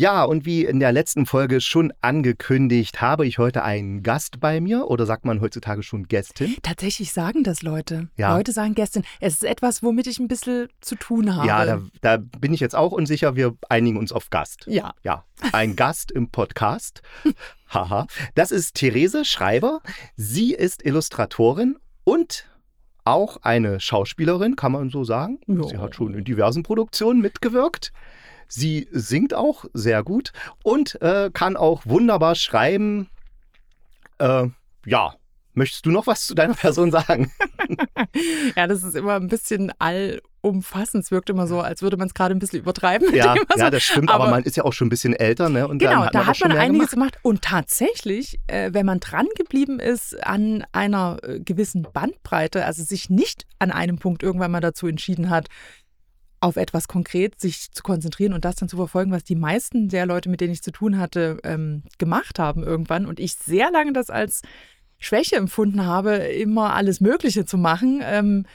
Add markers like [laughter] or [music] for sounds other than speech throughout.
Ja, und wie in der letzten Folge schon angekündigt, habe ich heute einen Gast bei mir oder sagt man heutzutage schon Gästin? Tatsächlich sagen das Leute. Ja. Leute sagen Gästin. Es ist etwas, womit ich ein bisschen zu tun habe. Ja, da, da bin ich jetzt auch unsicher. Wir einigen uns auf Gast. Ja. Ja, ein Gast im Podcast. [laughs] Haha. Das ist Therese Schreiber. Sie ist Illustratorin und auch eine Schauspielerin, kann man so sagen. Ja. Sie hat schon in diversen Produktionen mitgewirkt. Sie singt auch sehr gut und äh, kann auch wunderbar schreiben. Äh, ja, möchtest du noch was zu deiner Person sagen? [laughs] Ja, das ist immer ein bisschen allumfassend. Es wirkt immer so, als würde man es gerade ein bisschen übertreiben. ja, [laughs] dem, ja, das stimmt, aber, aber- man ist ja auch schon ein bisschen älter, ne? Und Genau, hat da man hat man einiges gemacht. gemacht. Und tatsächlich, äh, wenn man dran geblieben ist an einer äh, gewissen Bandbreite, also sich nicht an einem Punkt irgendwann mal dazu entschieden hat, auf etwas konkret sich zu konzentrieren und das dann zu verfolgen, was die meisten der Leute, mit denen ich zu tun hatte, ähm, gemacht haben irgendwann. Und ich sehr lange das als Schwäche empfunden habe, immer alles Mögliche zu machen. Ähm,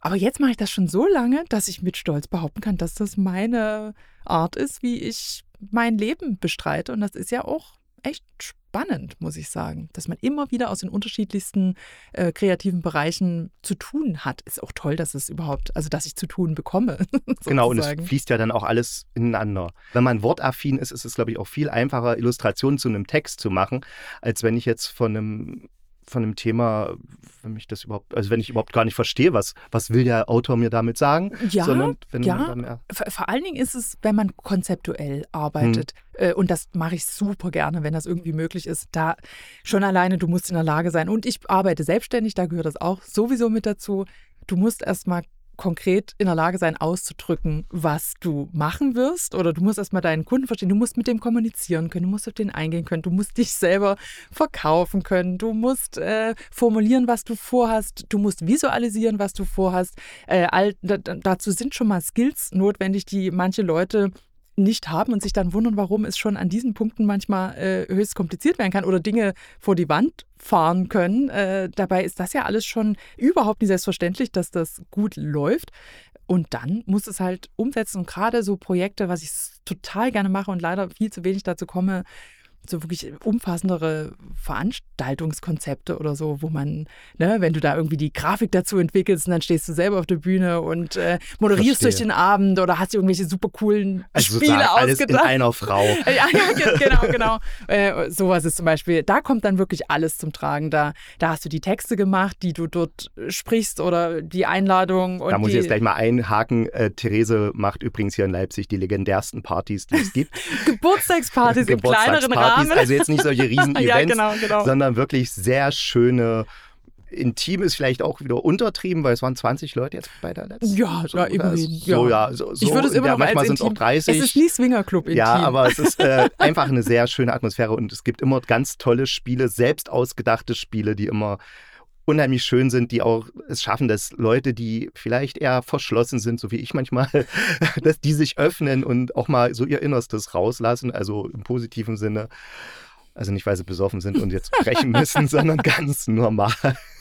aber jetzt mache ich das schon so lange, dass ich mit Stolz behaupten kann, dass das meine Art ist, wie ich mein Leben bestreite. Und das ist ja auch echt spannend, muss ich sagen, dass man immer wieder aus den unterschiedlichsten äh, kreativen Bereichen zu tun hat. Ist auch toll, dass es überhaupt, also dass ich zu tun bekomme. [laughs] Genau, und es fließt ja dann auch alles ineinander. Wenn man wortaffin ist, ist es, glaube ich, auch viel einfacher, Illustrationen zu einem Text zu machen, als wenn ich jetzt von einem von einem Thema, wenn mich das überhaupt, also wenn ich überhaupt gar nicht verstehe, was, was will der Autor mir damit sagen, Ja, sondern wenn ja. man dann mehr, Vor, allen Dingen ist es, wenn man konzeptuell arbeitet. Äh, Und das mache ich super gerne, wenn das irgendwie möglich ist. Da schon alleine, du musst in der Lage sein. Und ich arbeite selbstständig, da gehört das auch sowieso mit dazu. Du musst erstmal konkret in der Lage sein, auszudrücken, was du machen wirst. Oder du musst erstmal deinen Kunden verstehen. Du musst mit dem kommunizieren können. Du musst auf den eingehen können. Du musst dich selber verkaufen können. Du musst äh, formulieren, was du vorhast. Du musst visualisieren, was du vorhast. Äh, all, da, da- dazu sind schon mal Skills notwendig, die manche Leute nicht haben und sich dann wundern, warum es schon an diesen Punkten manchmal äh, höchst kompliziert werden kann oder Dinge vor die Wand fahren können. Äh, dabei ist das ja alles schon überhaupt nicht selbstverständlich, dass das gut läuft. Und dann muss es halt umsetzen. Und gerade so Projekte, was ich total gerne mache und leider viel zu wenig dazu komme, so wirklich umfassendere Veranstaltungskonzepte oder so, wo man, ne, wenn du da irgendwie die Grafik dazu entwickelst und dann stehst du selber auf der Bühne und äh, moderierst durch Verstehe. den Abend oder hast irgendwelche super coolen also Spiele alles in ausgedacht. einer Frau. [laughs] Ja, ja, ge- genau, genau. Äh, sowas ist zum Beispiel, da kommt dann wirklich alles zum Tragen. Da, da hast du die Texte gemacht, die du dort sprichst oder die Einladung. Da muss ich jetzt gleich mal einhaken. Äh, Therese macht übrigens hier in Leipzig die legendärsten Partys, die es gibt. [laughs] Geburtstagspartys im kleineren Geburtstagspartys, Rahmen. Also jetzt nicht solche [laughs] riesen Events, ja, genau, genau. sondern wirklich sehr schöne. Intim ist vielleicht auch wieder untertrieben, weil es waren 20 Leute jetzt bei der letzten. Ja, so, ja, oder immerhin, So, ja. ja, so, so ich würde es immer der- noch Manchmal sind es auch intim. 30. Es ist nie Swingerclub intim. Ja, aber es ist äh, [laughs] einfach eine sehr schöne Atmosphäre und es gibt immer ganz tolle Spiele, selbst ausgedachte Spiele, die immer unheimlich schön sind, die auch es schaffen, dass Leute, die vielleicht eher verschlossen sind, so wie ich manchmal, [laughs] dass die sich öffnen und auch mal so ihr Innerstes rauslassen, also im positiven Sinne. Also nicht, weil sie besoffen sind und jetzt sprechen müssen, [laughs] sondern ganz normal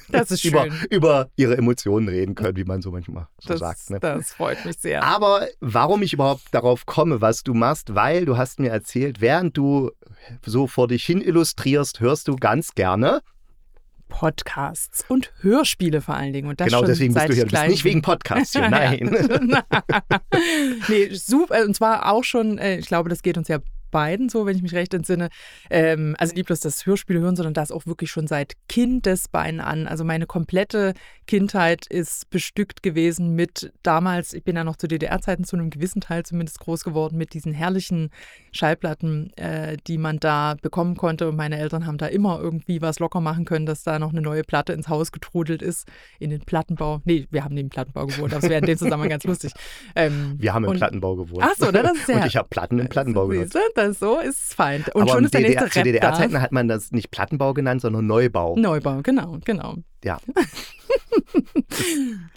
Das ist über, schön. über ihre Emotionen reden können, wie man so manchmal so Das, sagt. Ne? das freut mich sehr. Aber warum ich überhaupt darauf komme, was du machst, weil du hast mir erzählt, während du so vor dich hin illustrierst, hörst du ganz gerne. Podcasts und Hörspiele vor allen Dingen. Und das genau schon deswegen bist du hier. Du bist nicht wegen Podcasts hier, [laughs] [laughs] nein. nee, super. Und zwar auch schon, äh, ich glaube, das geht uns ja beiden so, wenn ich mich recht entsinne. Ähm, also nicht bloß das Hörspiel hören, sondern das auch wirklich schon seit Kindesbeinen an. Also meine komplette Kindheit ist bestückt gewesen mit damals, ich bin ja noch zu DDR-Zeiten zu einem gewissen Teil zumindest groß geworden, mit diesen herrlichen Schallplatten, äh, die man da bekommen konnte. Und meine Eltern haben da immer irgendwie was locker machen können, dass da noch eine neue Platte ins Haus getrudelt ist, in den Plattenbau. Nee, wir haben neben Plattenbau gewohnt, aber es wäre in dem Zusammenhang ganz lustig. Ähm, Wir haben im und- Plattenbau gewohnt. Ach so, ne, das ist ja- [laughs] Und ich habe Platten im Plattenbau gehört. Das so ist es fein. Und Aber schon ist der DDR, nächste zu Rap da. DDR-Zeiten hat man das nicht Plattenbau genannt, sondern Neubau. Neubau, genau, genau. Ja. [laughs]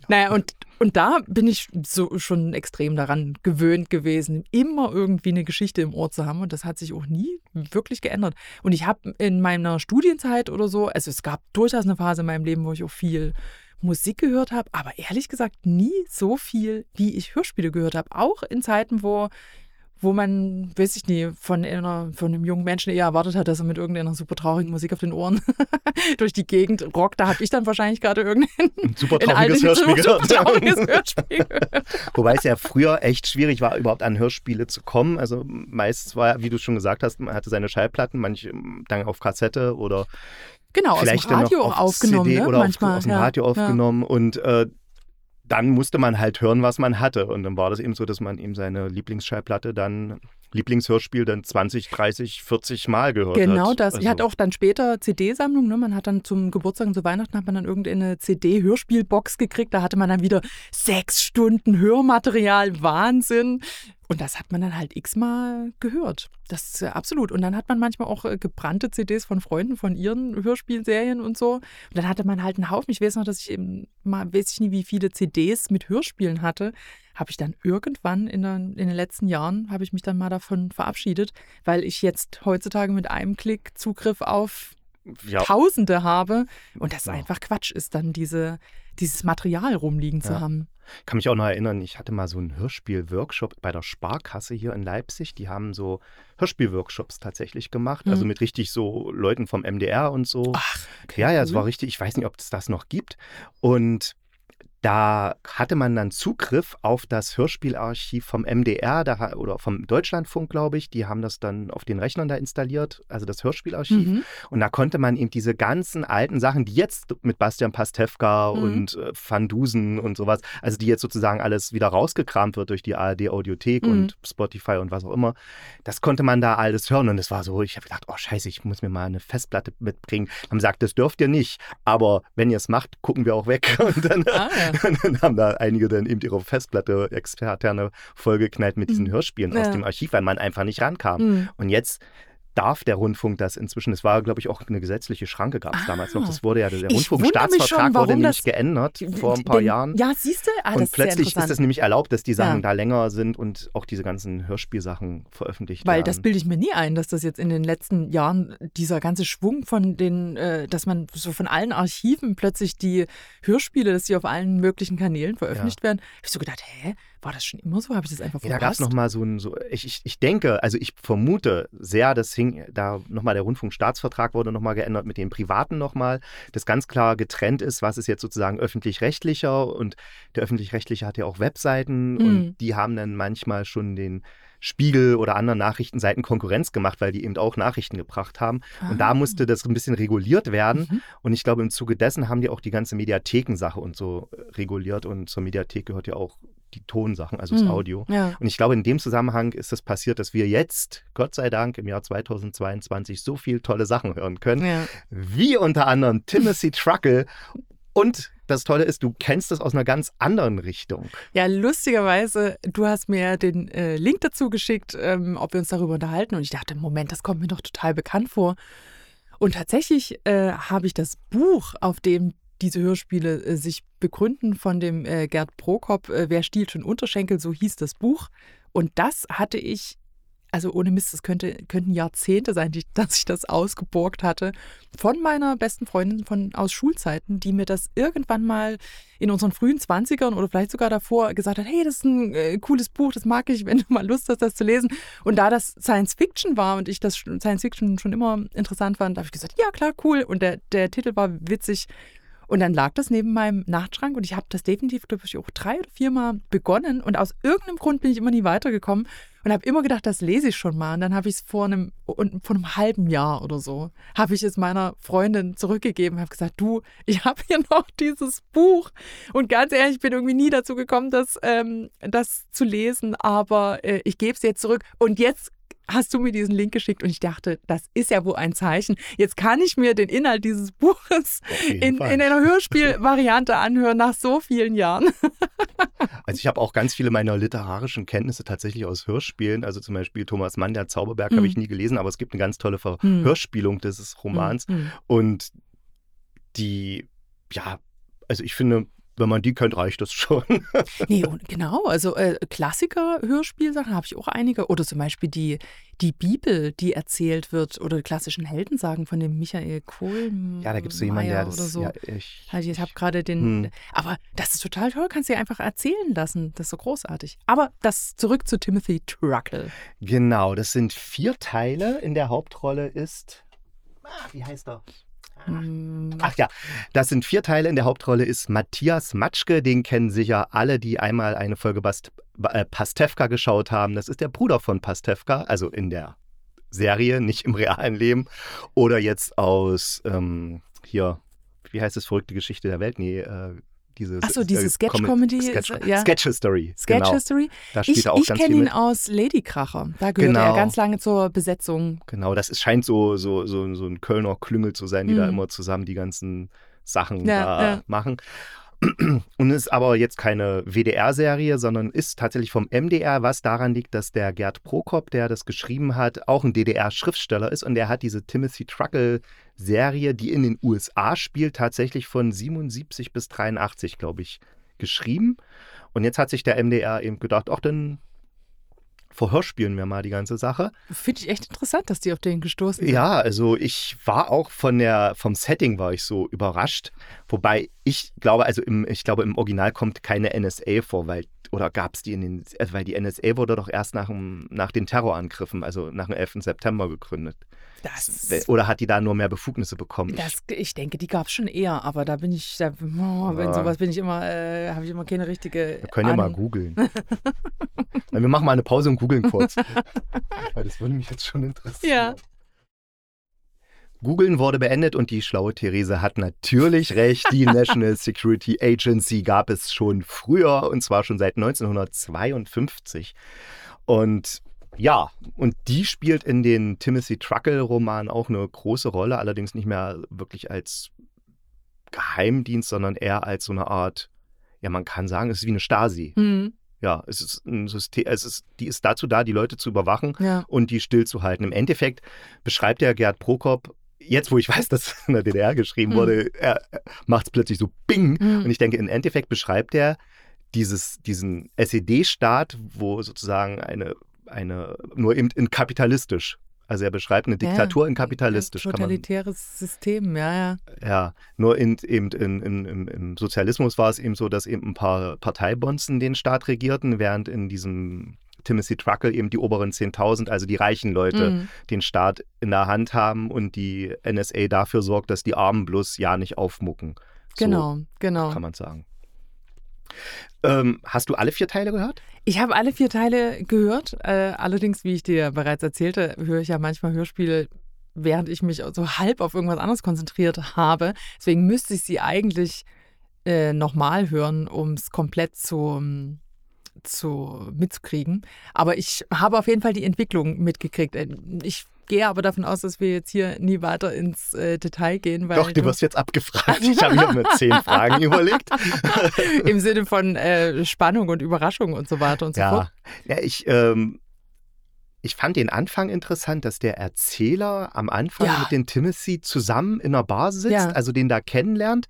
Naja, und, und da bin ich so schon extrem daran gewöhnt gewesen, immer irgendwie eine Geschichte im Ohr zu haben. Und das hat sich auch nie wirklich geändert. Und ich habe in meiner Studienzeit oder so, also es gab durchaus eine Phase in meinem Leben, wo ich auch viel Musik gehört habe, aber ehrlich gesagt nie so viel, wie ich Hörspiele gehört habe. Auch in Zeiten, wo wo man, weiß ich nie, von, einer, von einem jungen Menschen eher erwartet hat, dass er mit irgendeiner super traurigen Musik auf den Ohren [laughs] durch die Gegend rockt. Da habe ich dann wahrscheinlich gerade irgendein Ein super trauriges Hörspiel super gehört. trauriges Hörspiel gehört. [laughs] Wobei es ja früher echt schwierig war, überhaupt an Hörspiele zu kommen. Also meist war, wie du schon gesagt hast, man hatte seine Schallplatten, manche dann auf Kassette oder Genau, aus dem vielleicht dann Radio auf aufgenommen, CD ne? oder Manchmal. auf, aus dem ja, Radio ja. aufgenommen und äh, dann musste man halt hören, was man hatte. Und dann war das eben so, dass man eben seine Lieblingsschallplatte dann, Lieblingshörspiel dann 20, 30, 40 Mal gehört hat. Genau das. Ich Also- hatte auch dann später CD-Sammlung. Ne? Man hat dann zum Geburtstag und zu Weihnachten hat man dann irgendeine CD-Hörspielbox gekriegt. Da hatte man dann wieder sechs Stunden Hörmaterial. Wahnsinn. Und das hat man dann halt x-mal gehört. Das ist absolut. Und dann hat man manchmal auch äh, gebrannte CDs von Freunden von ihren Hörspielserien und so. Und dann hatte man halt einen Haufen. Ich weiß noch, dass ich eben mal, weiß ich nie, wie viele CDs mit Hörspielen hatte. Habe ich dann irgendwann in, der, in den letzten Jahren, habe ich mich dann mal davon verabschiedet, weil ich jetzt heutzutage mit einem Klick Zugriff auf ja, Tausende habe. Und das Ja. einfach Quatsch ist, dann diese, dieses Material rumliegen zu Ja. haben. kann mich auch noch erinnern, ich hatte mal so einen Hörspiel-Workshop bei der Sparkasse hier in Leipzig. Die haben so Hörspiel-Workshops tatsächlich gemacht, also Mhm. mit richtig so Leuten vom MDR und so. Ach, okay, ja, ja, es war richtig, ich weiß nicht, ob es das noch gibt. Und da hatte man dann Zugriff auf das Hörspielarchiv vom MDR da, oder vom Deutschlandfunk, glaube ich. Die haben das dann auf den Rechnern da installiert, also das Hörspielarchiv. Mhm. Und da konnte man eben diese ganzen alten Sachen, die jetzt mit Bastian Pastewka Mhm. und äh, Van Dusen und sowas, also die jetzt sozusagen alles wieder rausgekramt wird durch die ARD-Audiothek Mhm. und Spotify und was auch immer, das konnte man da alles hören. Und es war so, ich habe gedacht, oh scheiße, ich muss mir mal eine Festplatte mitbringen. Haben gesagt, das dürft ihr nicht, aber wenn ihr es macht, gucken wir auch weg. [laughs] Und dann, Ah, ja. [laughs] und dann haben da einige dann eben ihre Festplatte externe vollgeknallt mit diesen Mhm. Hörspielen aus Ja. dem Archiv, weil man einfach nicht rankam. Mhm. Und jetzt darf der Rundfunk das inzwischen. Es war, glaube ich, auch eine gesetzliche Schranke gab es Ah. damals noch. Das wurde ja, der Rundfunkstaatsvertrag wurde nämlich geändert vor ein paar Den- Jahren. Ja, siehst du? Ah, und plötzlich ist es nämlich erlaubt, dass die Sachen Ja. da länger sind und auch diese ganzen Hörspielsachen veröffentlicht Weil werden. das bilde ich mir nie ein, dass das jetzt in den letzten Jahren dieser ganze Schwung von den, äh, dass man so von allen Archiven plötzlich die Hörspiele, dass die auf allen möglichen Kanälen veröffentlicht werden. Hab ich so gedacht, hä, war das schon immer so? Habe ich das einfach Ja, da gab es verpasst? nochmal so ein, so, ich, ich, ich denke, also ich vermute sehr, das hing, da nochmal der Rundfunkstaatsvertrag wurde nochmal geändert mit dem Privaten nochmal, das ganz klar getrennt ist, was ist jetzt sozusagen öffentlich-rechtlicher und der öffentlich-rechtliche hat ja auch Webseiten Mhm. und die haben dann manchmal schon den Spiegel oder anderen Nachrichtenseiten Konkurrenz gemacht, weil die eben auch Nachrichten gebracht haben. Und da Ah. musste das ein bisschen reguliert werden. Mhm. Und ich glaube, im Zuge dessen haben die auch die ganze Mediathekensache und so äh, reguliert. Und zur Mediathek gehört ja auch die Tonsachen, also das Mhm. Audio. Ja. Und ich glaube, in dem Zusammenhang ist es passiert, dass wir jetzt, Gott sei Dank, im Jahr 2022 so viel tolle Sachen hören können, ja. wie unter anderem Timothy Truckle. Und das Tolle ist, du kennst es aus einer ganz anderen Richtung. Ja, lustigerweise, du hast mir den äh, Link dazu geschickt, ähm, ob wir uns darüber unterhalten. Und ich dachte, Moment, das kommt mir doch total bekannt vor. Und tatsächlich äh, habe ich das Buch, auf dem diese Hörspiele äh, sich begründen, von dem äh, Gerd Prokop, äh, Wer stiehlt schon Unterschenkel, so hieß das Buch. Und das hatte ich, also ohne Mist, das könnte, könnten Jahrzehnte sein, die, [laughs] dass ich das ausgeborgt hatte, von meiner besten Freundin von, aus Schulzeiten, die mir das irgendwann mal in unseren frühen 20ern oder vielleicht sogar davor gesagt hat, hey, das ist ein äh, cooles Buch, das mag ich, [laughs] wenn du mal Lust hast, das zu lesen. Und da das Science Fiction war und ich das Science Fiction schon immer interessant fand, habe ich gesagt, ja klar, cool. Und der, der Titel war witzig. Und dann lag das neben meinem Nachtschrank und ich habe das definitiv, glaube ich, auch drei oder viermal begonnen und aus irgendeinem Grund bin ich immer nie weitergekommen und habe immer gedacht, das lese ich schon mal. Und dann habe ich es vor einem, und vor einem halben Jahr oder so, habe ich es meiner Freundin zurückgegeben, habe gesagt, du, ich habe hier [laughs] noch dieses Buch. Und ganz ehrlich, ich bin irgendwie nie dazu gekommen, das, ähm, das zu lesen, aber äh, ich gebe es jetzt zurück. Und jetzt hast du mir diesen Link geschickt und ich dachte, das ist ja wohl ein Zeichen. Jetzt kann ich mir den Inhalt dieses [laughs] Buches in, in einer Hörspielvariante anhören nach so vielen Jahren. [laughs] Also ich habe auch ganz viele meiner literarischen Kenntnisse tatsächlich aus Hörspielen. Also zum Beispiel Thomas Mann, der Zauberberg, habe ich Mhm. nie gelesen, aber es gibt eine ganz tolle Hm. Verhörspielung dieses Romans. Mhm. Und die, ja, also ich finde, wenn man die kennt, reicht das schon. [laughs] Nee, genau, also äh, Klassiker-Hörspielsachen habe ich auch einige. Oder zum Beispiel die, die Bibel, die erzählt wird, oder klassischen Heldensagen von dem Michael Kohl. Ja, da gibt es jemanden, der oder das. so. Ja, ich, Also ich habe gerade den, Hm. aber das ist total toll, kannst du dir einfach erzählen lassen. Das ist so großartig. Aber das zurück zu Timothy Truckle. Genau, das sind vier Teile. In der Hauptrolle ist. Ah, wie heißt er? Ach ja, das sind vier Teile. In der Hauptrolle ist Matthias Matschke. Den kennen sicher alle, die einmal eine Folge Bast äh, Pastewka geschaut haben. Das ist der Bruder von Pastewka, also in der Serie, nicht im realen Leben. Oder jetzt aus ähm, hier, wie heißt es, verrückte Geschichte der Welt? Nee, äh, diese Ach so, diese äh, Sketch-Comedy Sketch, ist- ja. Sketch History. Sketch genau. History. Da spielt Ich, er auch ich ganz kenne ihn mit. aus Ladykracher. Da gehört Genau. er ganz lange zur Besetzung. Genau, das ist, scheint so, so, so, so ein Kölner Klüngel zu sein, die da Mhm. immer zusammen die ganzen Sachen Ja, da ja. machen. Und ist aber jetzt keine WDR-Serie, sondern ist tatsächlich vom MDR, was daran liegt, dass der Gerd Prokop, der das geschrieben hat, auch ein DDR-Schriftsteller ist und der hat diese Timothy Truckle-Serie, die in den USA spielt, tatsächlich von 77 bis 83, glaube ich, geschrieben. Und jetzt hat sich der MDR eben gedacht, ach, dann verhörspielen wir mal die ganze Sache. Finde ich echt interessant, dass die auf den gestoßen sind. Ja, also ich war auch von der, vom Setting war ich so überrascht. Wobei ich glaube, also im, ich glaube, im Original kommt keine NSA vor, weil, oder gab es die in den, also weil die NSA wurde doch erst nach, dem, nach den Terrorangriffen, also nach dem 11. September gegründet. Das, Oder hat die da nur mehr Befugnisse bekommen? das, ich denke, die gab es schon eher, aber da bin ich, da, oh, wenn Ja. sowas bin ich immer, äh, habe ich immer keine richtige. wir können ja mal googeln. [laughs] Wir machen mal eine Pause und googeln kurz. [laughs] Weil das würde mich jetzt schon interessieren. Ja. Googeln wurde beendet und die schlaue Therese hat natürlich recht. Die [laughs] National Security Agency gab es schon früher und zwar schon seit 1952. Und ja, und die spielt in den Timothy Truckle-Romanen auch eine große Rolle, allerdings nicht mehr wirklich als Geheimdienst, sondern eher als so eine Art, ja, man kann sagen, es ist wie eine Stasi. Hm, Ja, es ist ein System, es ist, die ist dazu da, die Leute zu überwachen ja. und die stillzuhalten. Im Endeffekt beschreibt der Gerd Prokop, jetzt wo ich [laughs] weiß, dass in der DDR geschrieben Hm. wurde, er macht es plötzlich so Bing. Hm. Und ich denke, im Endeffekt beschreibt er dieses, diesen SED-Staat, wo sozusagen eine, eine, nur eben in kapitalistisch. Also er beschreibt eine Ja, Diktatur in Ein kapitalistisch. Kann man, totalitäres System, ja, ja. ja, nur in, eben in, in, im, im Sozialismus war es eben so, dass eben ein paar Parteibonzen den Staat regierten, während in diesem Timothy Truckle eben die oberen 10.000, also die reichen Leute, Mhm. den Staat in der Hand haben und die NSA dafür sorgt, dass die Armen bloß ja nicht aufmucken. So Genau, genau. kann man sagen. Ähm, hast du alle vier Teile gehört? Ich habe alle vier Teile gehört. Äh, allerdings, wie ich dir bereits erzählte, höre ich ja manchmal Hörspiele, während ich mich so halb auf irgendwas anderes konzentriert habe. Deswegen müsste ich sie eigentlich äh, nochmal hören, um es komplett zu, zu mitzukriegen. Aber ich habe auf jeden Fall die Entwicklung mitgekriegt. Äh, Ich gehe aber davon aus, dass wir jetzt hier nie weiter ins äh, Detail gehen, Doch, du wirst jetzt abgefragt. Ich habe mir [laughs] zehn Fragen überlegt. [laughs] im Sinne von äh, Spannung und Überraschung und so weiter und so fort. Ja, ja ich, ähm, ich fand den Anfang interessant, dass der Erzähler am Anfang Ja. mit dem Timothy zusammen in einer Bar sitzt, Ja. also den da kennenlernt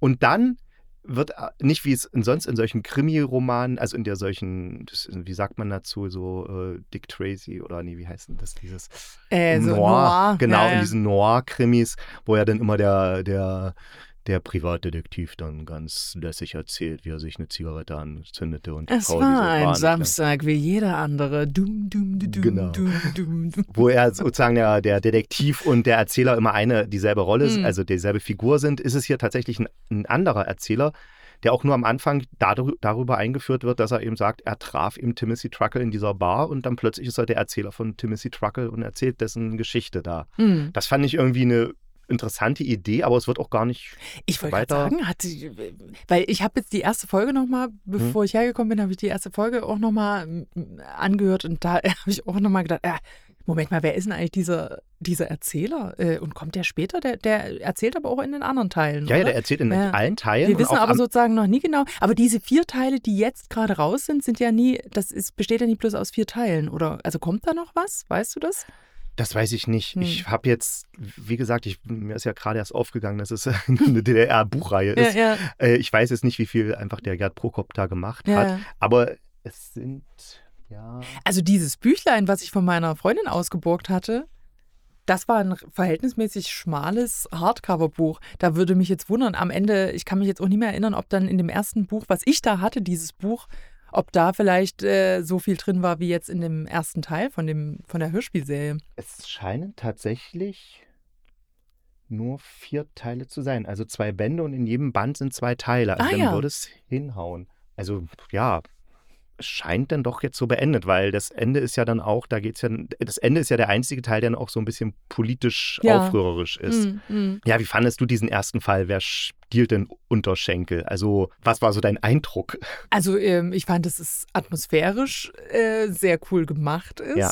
und dann wird äh, nicht wie es in, sonst in solchen Krimi-Romanen, also in der solchen, das, wie sagt man dazu, so äh, Dick Tracy oder nee, wie heißt denn das, dieses Äh, so Noir, Noir, genau, ja, in ja. diesen Noir-Krimis, wo ja dann immer der, der, der Privatdetektiv dann ganz lässig erzählt, wie er sich eine Zigarette anzündete und die Es Frau war ein Bahn- Samstag wie jeder andere. Dum, dum, dum, dum, Genau. [laughs] wo er sozusagen der, der Detektiv und der Erzähler immer eine dieselbe Rolle, Mhm. also dieselbe Figur sind, ist es hier tatsächlich ein, ein anderer Erzähler, der auch nur am Anfang darüber eingeführt wird, dass er eben sagt, er traf eben Timothy Truckle in dieser Bar und dann plötzlich ist er der Erzähler von Timothy Truckle und erzählt dessen Geschichte da. Hm. Das fand ich irgendwie eine interessante Idee, aber es wird auch gar nicht. Ich wollte gerade sagen, hat weil ich habe jetzt die erste Folge nochmal, bevor Hm. ich hergekommen bin, habe ich die erste Folge auch nochmal angehört und da [laughs] habe ich auch nochmal gedacht, äh, Moment mal, wer ist denn eigentlich dieser, dieser Erzähler? Äh, und kommt der später? Der, der erzählt aber auch in den anderen Teilen. Ja, oder? ja, der erzählt in Ja. allen Teilen. Wir wissen aber sozusagen noch nie genau. Aber diese vier Teile, die jetzt gerade raus sind, sind ja nie, das ist, besteht ja nie bloß aus vier Teilen, oder? Also kommt da noch was? Weißt du das? Das weiß ich nicht. Hm. Ich habe jetzt, wie gesagt, ich, mir ist ja gerade erst aufgegangen, dass es [laughs] eine DDR-Buchreihe ist. ja. Äh, ich weiß jetzt nicht, wie viel einfach der Gerd Prokop da gemacht Ja, hat. ja. Aber es sind, ja. Also dieses Büchlein, was ich von meiner Freundin ausgeborgt hatte, das war ein verhältnismäßig schmales Hardcover-Buch. Da würde mich jetzt wundern, am Ende, ich kann mich jetzt auch nicht mehr erinnern, ob dann in dem ersten Buch, was ich da hatte, dieses Buch, ob da vielleicht äh, so viel drin war wie jetzt in dem ersten Teil von, dem, von der Hörspielserie. Es scheinen tatsächlich nur vier Teile zu sein. Also zwei Bände und in jedem Band sind zwei Teile. Also Ah, dann ja. würde es hinhauen. Also ja, scheint dann doch jetzt so beendet, weil das Ende ist ja dann auch, da geht's ja, das Ende ist ja der einzige Teil, der dann auch so ein bisschen politisch Ja. aufrührerisch ist. Mm, mm. Ja, wie fandest du diesen ersten Fall? Wer stiehlt den Unterschenkel? Also, was war so dein Eindruck? Also ähm, ich fand, dass es atmosphärisch äh, sehr cool gemacht ist. Ja.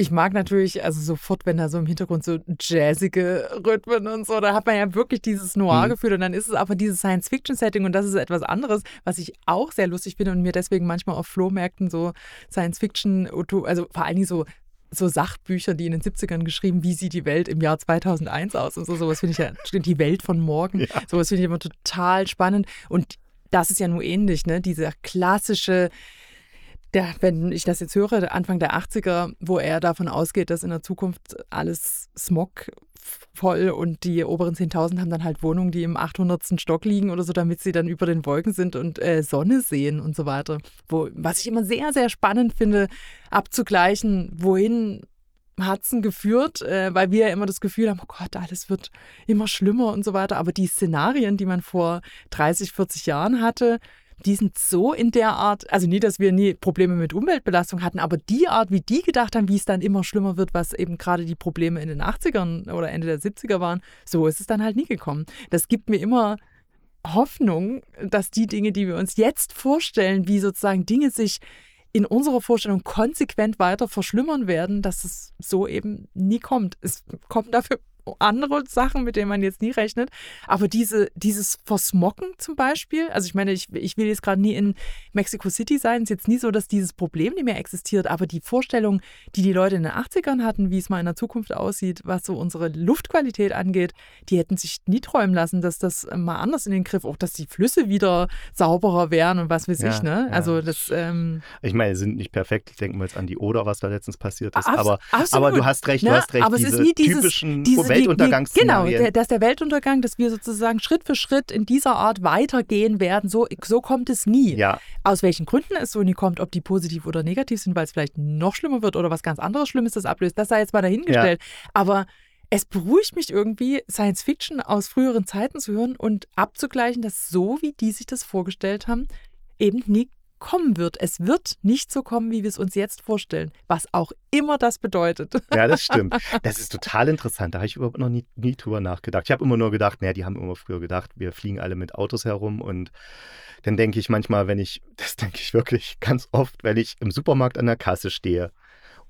Ich mag natürlich, also sofort, wenn da so im Hintergrund so jazzige Rhythmen und so, da hat man ja wirklich dieses Noir-Gefühl und dann ist es aber dieses Science-Fiction-Setting und das ist etwas anderes, was ich auch sehr lustig finde und mir deswegen manchmal auf Flohmärkten so Science-Fiction, also vor allen Dingen so so Sachbücher, die in den 70ern geschrieben, wie sieht die Welt im Jahr 2001 aus und so, sowas finde ich ja, die Welt von morgen, Ja. sowas finde ich immer total spannend und das ist ja nur ähnlich, ne? Dieser klassische, der, wenn ich das jetzt höre, Anfang der 80er, wo er davon ausgeht, dass in der Zukunft alles Smog voll und die oberen 10.000 haben dann halt Wohnungen, die im 800. Stock liegen oder so, damit sie dann über den Wolken sind und äh, Sonne sehen und so weiter. Wo, was ich immer sehr, sehr spannend finde, abzugleichen, wohin Hudson geführt, äh, weil wir ja immer das Gefühl haben, oh Gott, alles wird immer schlimmer und so weiter. Aber die Szenarien, die man vor 30, 40 Jahren hatte, die sind so in der Art, also nie, dass wir nie Probleme mit Umweltbelastung hatten, aber die Art, wie die gedacht haben, wie es dann immer schlimmer wird, was eben gerade die Probleme in den 80ern oder Ende der 70er waren, so ist es dann halt nie gekommen. Das gibt mir immer Hoffnung, dass die Dinge, die wir uns jetzt vorstellen, wie sozusagen Dinge sich in unserer Vorstellung konsequent weiter verschlimmern werden, dass es so eben nie kommt. Es kommen dafür andere Sachen, mit denen man jetzt nie rechnet. Aber diese, dieses Versmocken zum Beispiel, also ich meine, ich, ich will jetzt gerade nie in Mexico City sein, es ist jetzt nie so, dass dieses Problem nicht mehr existiert, aber die Vorstellung, die die Leute in den 80ern hatten, wie es mal in der Zukunft aussieht, was so unsere Luftqualität angeht, die hätten sich nie träumen lassen, dass das mal anders in den Griff, auch dass die Flüsse wieder sauberer wären und was weiß Ja, ich, ne? ja. Also das, ähm, Ich meine, sie sind nicht perfekt. Denken wir jetzt an die Oder, was da letztens passiert ist. Abs- aber, absolut. aber du hast recht, Ne? du hast recht. Aber es ist diese nie dieses- typischen diese, Genau, Weltuntergangsszenarien. der, dass der Weltuntergang, dass wir sozusagen Schritt für Schritt in dieser Art weitergehen werden, so, so kommt es nie. ja, Aus welchen Gründen es so nie kommt, ob die positiv oder negativ sind, weil es vielleicht noch schlimmer wird oder was ganz anderes Schlimmes das ablöst, das sei jetzt mal dahingestellt. Aber es beruhigt mich irgendwie, Science Fiction aus früheren Zeiten zu hören und abzugleichen, dass so, wie die sich das vorgestellt haben, eben nie kommen wird. Es wird nicht so kommen, wie wir es uns jetzt vorstellen, was auch immer das bedeutet. [laughs] ja, das stimmt. [laughs] Das ist total interessant. Da habe ich überhaupt noch nie, nie drüber nachgedacht. Ich habe immer nur gedacht, naja, die haben immer früher gedacht, wir fliegen alle mit Autos herum und dann denke ich manchmal, wenn ich, [laughs] das denke ich wirklich ganz oft, wenn ich im Supermarkt an der Kasse stehe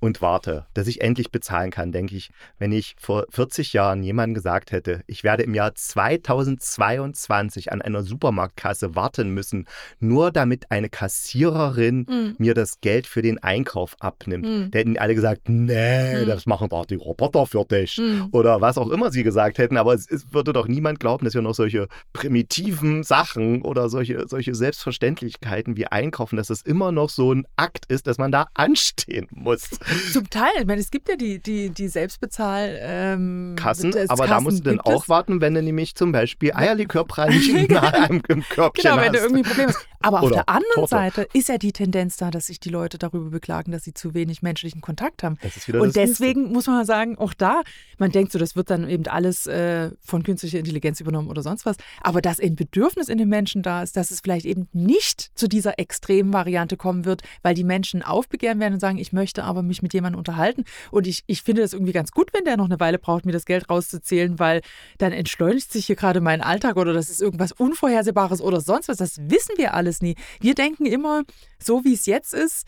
und warte, dass ich endlich bezahlen kann, denke ich, wenn ich vor 40 Jahren jemandem gesagt hätte, ich werde im Jahr 2022 an einer Supermarktkasse warten müssen, nur damit eine Kassiererin Mm. mir das Geld für den Einkauf abnimmt. Mm. Da hätten alle gesagt, nee, Mm. das machen doch die Roboter für dich. Mm. Oder was auch immer sie gesagt hätten, aber es, es würde doch niemand glauben, dass wir noch solche primitiven Sachen oder solche, solche Selbstverständlichkeiten wie Einkaufen, dass das immer noch so ein Akt ist, dass man da anstehen muss. Zum Teil, ich meine, es gibt ja die, die, die Selbstbezahl ähm, Kassen, aber da Kassen musst du dann gibt es. auch warten, wenn du nämlich zum Beispiel Eierlikörpralinen [laughs] nahe einem im Körbchen Genau, wenn du hast. irgendwie ein Problem hast. Aber auf der anderen Torte. Seite ist ja die Tendenz da, dass sich die Leute darüber beklagen, dass sie zu wenig menschlichen Kontakt haben. Und das Nächste. deswegen muss man mal sagen, auch da, man denkt so, das wird dann eben alles äh, von künstlicher Intelligenz übernommen oder sonst was. Aber dass ein Bedürfnis in den Menschen da ist, dass es vielleicht eben nicht zu dieser extremen Variante kommen wird, weil die Menschen aufbegehren werden und sagen, ich möchte aber mich mit jemandem unterhalten. Und ich, ich finde das irgendwie ganz gut, wenn der noch eine Weile braucht, mir das Geld rauszuzählen, weil dann entschleunigt sich hier gerade mein Alltag oder das ist irgendwas Unvorhersehbares oder sonst was. Das wissen wir alles nie. Wir denken immer, so wie es jetzt ist,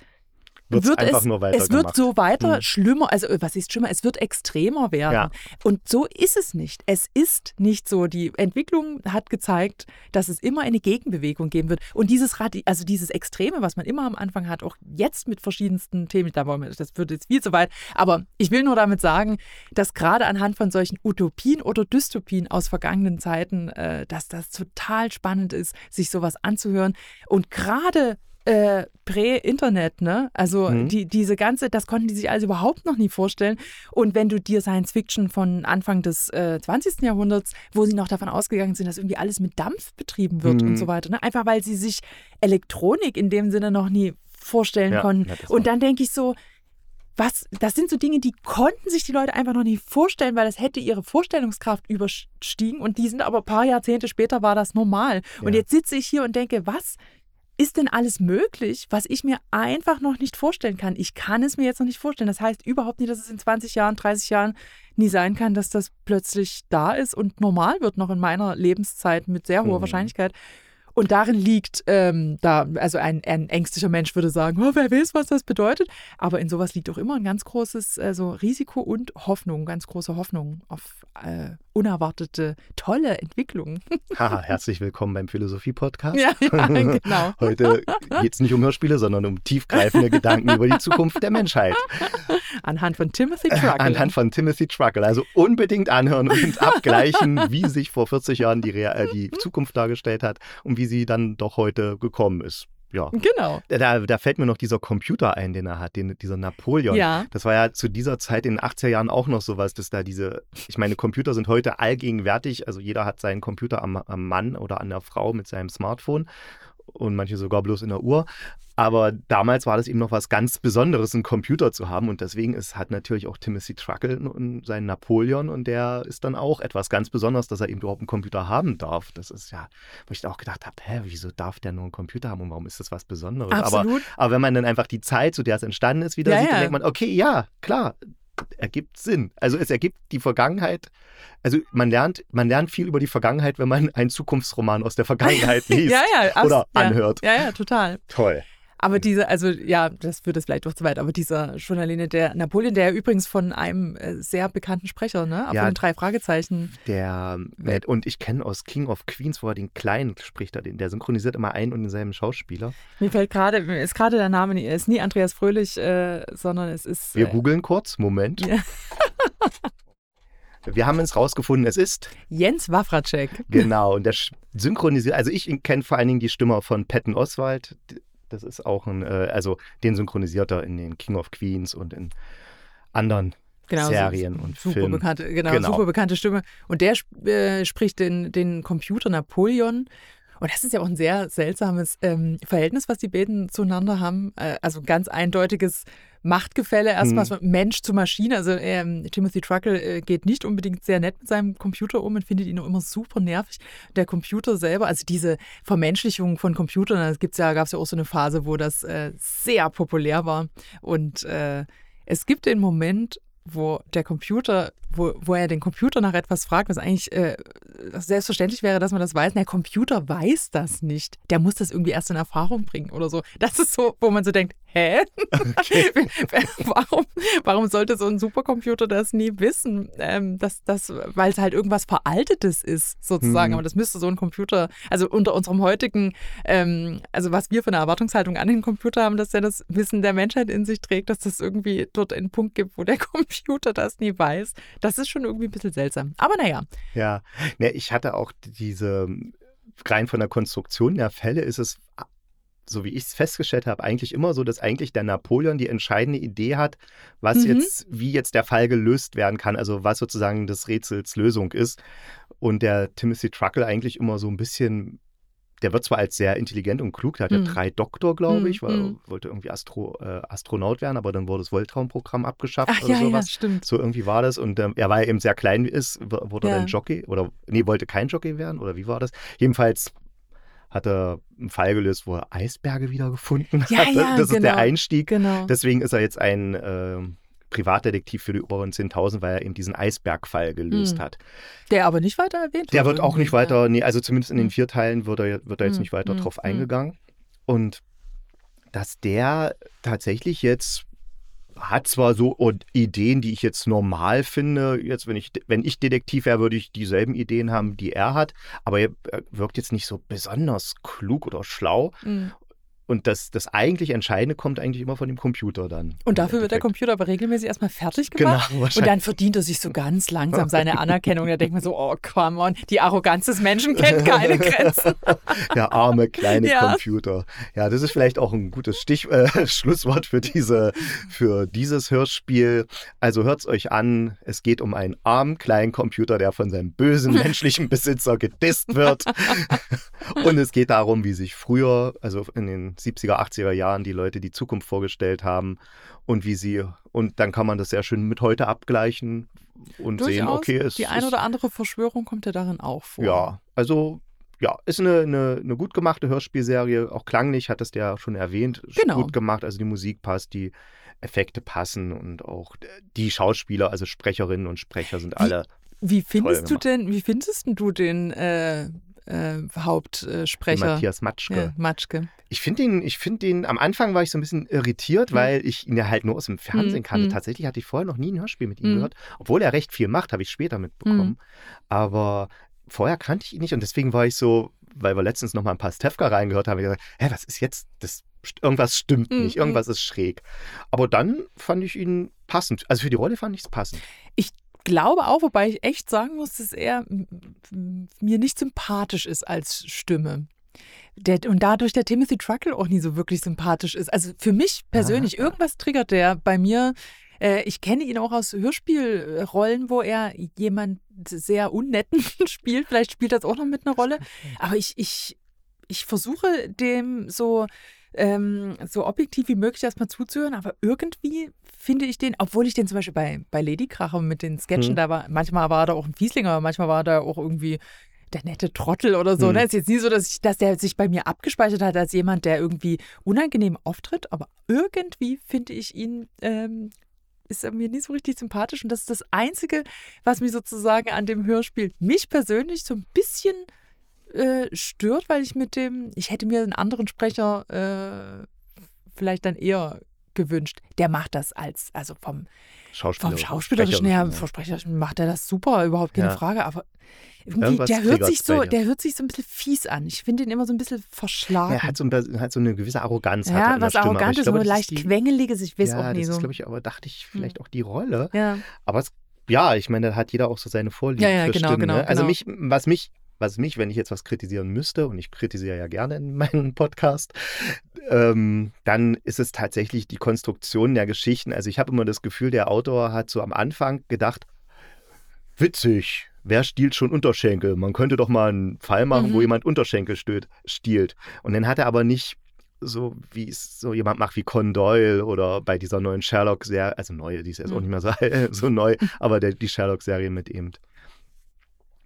wird einfach es, nur weiter es wird so weiter Hm. schlimmer, also was ist schlimmer, es wird extremer werden. Ja. Und so ist es nicht. Es ist nicht so. Die Entwicklung hat gezeigt, dass es immer eine Gegenbewegung geben wird. Und dieses Radi also dieses Extreme, was man immer am Anfang hat, auch jetzt mit verschiedensten Themen, da wollen wir, das wird jetzt viel zu weit. Aber ich will nur damit sagen, dass gerade anhand von solchen Utopien oder Dystopien aus vergangenen Zeiten, äh, dass das total spannend ist, sich sowas anzuhören. Und gerade äh, Prä-Internet, ne? Also Mhm. die, diese ganze, das konnten die sich also überhaupt noch nie vorstellen. Und wenn du dir Science Fiction von Anfang des äh, 20. Jahrhunderts, wo sie noch davon ausgegangen sind, dass irgendwie alles mit Dampf betrieben wird Mhm. und so weiter, ne? Einfach weil sie sich Elektronik in dem Sinne noch nie vorstellen Ja, konnten. und dann denke ich so, was, das sind so Dinge, die konnten sich die Leute einfach noch nie vorstellen, weil das hätte ihre Vorstellungskraft überstiegen und die sind aber ein paar Jahrzehnte später war das normal. Und Ja. jetzt sitze ich hier und denke, was ist denn alles möglich, was ich mir einfach noch nicht vorstellen kann? Ich kann es mir jetzt noch nicht vorstellen. Das heißt überhaupt nicht, dass es in 20 Jahren, 30 Jahren nie sein kann, dass das plötzlich da ist und normal wird noch in meiner Lebenszeit mit sehr hoher Mhm. Wahrscheinlichkeit. Und darin liegt, ähm, da, also ein, ein ängstlicher Mensch würde sagen, oh, wer weiß, was das bedeutet. Aber in sowas liegt auch immer ein ganz großes also Risiko und Hoffnung, ganz große Hoffnung auf äh, unerwartete, tolle Entwicklungen. [laughs] Haha, herzlich willkommen beim Philosophie-Podcast. ja, ja, [laughs] genau. Heute geht es nicht um Hörspiele, sondern um tiefgreifende [laughs] Gedanken über die Zukunft der Menschheit. Anhand von Timothy Truckle. Anhand von Timothy Truckle. Also unbedingt anhören und abgleichen, wie sich vor 40 Jahren die, Rea- äh, die Zukunft dargestellt hat und wie sie dann doch heute gekommen ist. Ja. Genau. Da, da fällt mir noch dieser Computer ein, den er hat, den, dieser Napoleon. Ja. Das war ja zu dieser Zeit in den 80er Jahren auch noch sowas, dass da diese, ich meine, Computer sind heute allgegenwärtig, also jeder hat seinen Computer am, am Mann oder an der Frau mit seinem Smartphone und manche sogar bloß in der Uhr. Aber damals war das eben noch was ganz Besonderes, einen Computer zu haben und deswegen ist, hat natürlich auch Timothy Truckle seinen Napoleon und der ist dann auch etwas ganz Besonderes, dass er eben überhaupt einen Computer haben darf. Das ist ja, wo ich auch gedacht habe, hä, wieso darf der nur einen Computer haben und warum ist das was Besonderes? Aber Absolut. aber wenn man dann einfach die Zeit, zu der es entstanden ist, wieder Ja, sieht, dann ja. denkt man, okay, ja, klar, ergibt Sinn. Also es ergibt die Vergangenheit, also man lernt, man lernt viel über die Vergangenheit, wenn man einen Zukunftsroman aus der Vergangenheit [laughs] liest ja, ja. oder ja. anhört. Ja, ja, total. Toll. Aber diese, also ja, das führt es vielleicht doch zu weit, aber dieser Journaline, der Napoleon, der ja übrigens von einem äh, sehr bekannten Sprecher, ne, Ja. von den drei Fragezeichen. Der, und ich kenne aus King of Queens, wo er den Kleinen spricht, er der synchronisiert immer einen und denselben Schauspieler. Mir fällt gerade, ist gerade der Name, nie- ist nie Andreas Fröhlich, äh, sondern es ist. Wir äh, googeln kurz, Moment. Ja. [laughs] Wir haben es rausgefunden, es ist Jens Wawracek. Genau, und der synchronisiert, also ich kenne vor allen Dingen die Stimme von Patton Oswald. Das ist auch ein, äh, also den synchronisiert er in den King of Queens und in anderen Genau, so- Serien und super Filmen. bekannte, genau, Genau. super bekannte Stimme. Und der äh, spricht den, den Computer Napoleon. Und das ist ja auch ein sehr seltsames ähm, Verhältnis, was die beiden zueinander haben. Äh, also ein ganz eindeutiges Machtgefälle erstmal Hm. so Mensch zu Maschine. Also ähm, Timothy Truckle äh, geht nicht unbedingt sehr nett mit seinem Computer um und findet ihn auch immer super nervig. Der Computer selber, also diese Vermenschlichung von Computern, da gibt's ja, gab es ja auch so eine Phase, wo das äh, sehr populär war. Und äh, es gibt den Moment, wo der Computer, wo, wo er den Computer nach etwas fragt, was eigentlich äh, selbstverständlich wäre, dass man das weiß. Der Computer weiß das nicht. Der muss das irgendwie erst in Erfahrung bringen oder so. Das ist so, wo man so denkt, hä? [laughs] warum, warum sollte so ein Supercomputer das nie wissen? Ähm, dass das, weil es halt irgendwas Veraltetes ist, sozusagen. Mhm. Aber das müsste so ein Computer, also unter unserem heutigen, ähm, also was wir für eine Erwartungshaltung an den Computer haben, dass er das Wissen der Menschheit in sich trägt, dass das irgendwie dort einen Punkt gibt, wo der [laughs] Computer das nie weiß. Das ist schon irgendwie ein bisschen seltsam. Aber naja, Ja, ne, ich hatte auch diese, rein von der Konstruktion der Fälle ist es, so wie ich es festgestellt habe, eigentlich immer so, dass eigentlich der Napoleon die entscheidende Idee hat, was Mhm. jetzt, wie jetzt der Fall gelöst werden kann, also was sozusagen des Rätsels Lösung ist. Und der Timothy Truckle eigentlich immer so ein bisschen, der wird zwar als sehr intelligent und klug, der hat Mhm. ja drei Doktor, glaube ich, Mhm, weil mhm. wollte irgendwie Astro, äh, Astronaut werden, aber dann wurde das Weltraumprogramm abgeschafft ach oder ja, ja, sowas. stimmt. So irgendwie war das. Und ähm, er war ja eben sehr klein ist, wurde er Ja. dann Jockey oder nee, wollte kein Jockey werden oder wie war das? Jedenfalls hat er einen Fall gelöst, wo er Eisberge wiedergefunden Ja, [laughs] hat. Das- ja, das ist der genau. Einstieg. Genau. Deswegen ist er jetzt ein ähm, Privatdetektiv für die oberen 10.000, weil er eben diesen Eisbergfall gelöst Mhm. hat. Der aber nicht weiter erwähnt Der wird auch nicht weiter, nee, also zumindest in den Mhm. vier Teilen wird er, wird er jetzt Mhm, nicht weiter mhm, drauf eingegangen. Und dass der tatsächlich jetzt hat zwar so Ideen, die ich jetzt normal finde. Jetzt, wenn ich, wenn ich Detektiv wäre, würde ich dieselben Ideen haben, die er hat. Aber er wirkt jetzt nicht so besonders klug oder schlau. Mhm. Und das, das eigentlich Entscheidende kommt eigentlich immer von dem Computer dann. Und dafür wird der Computer aber regelmäßig erstmal fertig gemacht. Genau, und dann verdient er sich so ganz langsam [laughs] seine Anerkennung. Da denkt man so, oh, come on, die Arroganz des Menschen kennt keine Grenzen. [laughs] Der arme kleine ja. Computer. Ja, das ist vielleicht auch ein gutes Stich, äh, [laughs] Schlusswort für, diese, für dieses Hörspiel. Also hört es euch an. Es geht um einen armen kleinen Computer, der von seinem bösen menschlichen Besitzer gedisst wird. und es geht darum, wie sich früher, also in den 70er, 80er Jahren die Leute die Zukunft vorgestellt haben und wie sie, und dann kann man das sehr schön mit heute abgleichen und Durchaus, sehen, okay, es Die ein oder andere Verschwörung kommt ja darin auch vor. Ja, also ja, ist eine, eine, eine, gut gemachte Hörspielserie, auch klanglich, hat es ja schon erwähnt, genau. gut gemacht, also die Musik passt, die Effekte passen und auch die Schauspieler, also Sprecherinnen und Sprecher sind alle. Wie findest du denn, wie findest du den äh, äh, Hauptsprecher. Matthias Matschke. Ja, Matschke. Ich finde ihn, ich finde ihn, am Anfang war ich so ein bisschen irritiert, mhm. weil ich ihn ja halt nur aus dem Fernsehen mhm. kannte. Mhm. Tatsächlich hatte ich vorher noch nie ein Hörspiel mit ihm mhm. gehört. Obwohl er recht viel macht, habe ich später mitbekommen. Mhm. Aber vorher kannte ich ihn nicht und deswegen war ich so, weil wir letztens noch mal ein paar Stefka reingehört haben, ich gesagt, hä, was ist jetzt, das, irgendwas stimmt nicht, mhm. irgendwas ist schräg. Aber dann fand ich ihn passend. Also für die Rolle fand ich es passend. Ich glaube auch, wobei ich echt sagen muss, dass er mir nicht sympathisch ist als Stimme. Der, und dadurch der Timothy Truckle auch nie so wirklich sympathisch ist. Also für mich persönlich, Aha. irgendwas triggert der bei mir. Äh, ich kenne ihn auch aus Hörspielrollen, wo er jemand sehr unnetten [laughs] spielt. Vielleicht spielt das auch noch mit einer Rolle. Aber ich, ich, ich versuche dem so ähm, so objektiv wie möglich erstmal zuzuhören, aber irgendwie finde ich den, obwohl ich den zum Beispiel bei, bei Lady Kracher mit den Sketchen, mhm. da war, manchmal war da auch ein Fieslinger, manchmal war da auch irgendwie der nette Trottel oder so. Mhm. Ne? Ist jetzt nie so, dass, ich, dass der sich bei mir abgespeichert hat als jemand, der irgendwie unangenehm auftritt, aber irgendwie finde ich ihn ähm, ist er mir nie so richtig sympathisch. Und das ist das Einzige, was mich sozusagen an dem Hörspiel mich persönlich so ein bisschen äh, stört, weil ich mit dem, ich hätte mir einen anderen Sprecher äh, vielleicht dann eher gewünscht. Der macht das als, also vom, Schauspieler, vom Schauspielerischen her, vom Sprecherischen macht er das super, überhaupt keine ja. Frage, aber irgendwie, der hört sich so, der hört sich so ein bisschen fies an. Ich finde ihn immer so ein bisschen verschlagen. Er hat so, ein, hat so eine gewisse Arroganz. Ja, was Arrogantes, so leicht quengeliges, ich weiß ja, auch nicht so. Das ist, glaube ich, aber dachte ich vielleicht hm. auch die Rolle. Ja. Aber es, ja, ich meine, da hat jeder auch so seine Vorlieben ja, ja, für genau, Stimmen. Genau, ne? Also genau. mich, was mich was mich, wenn ich jetzt was kritisieren müsste, und ich kritisiere ja gerne in [laughs] meinem Podcast, ähm, dann ist es tatsächlich die Konstruktion der Geschichten. Also ich habe immer das Gefühl, der Autor hat so am Anfang gedacht, witzig, wer stiehlt schon Unterschenkel? Man könnte doch mal einen Fall machen, mhm. wo jemand Unterschenkel stiehlt. Und dann hat er aber nicht so wie es so jemand macht wie Con Doyle oder bei dieser neuen Sherlock-Serie, also neue, die ist jetzt mhm. auch nicht mehr so, [laughs] so neu, aber der, die Sherlock-Serie mit eben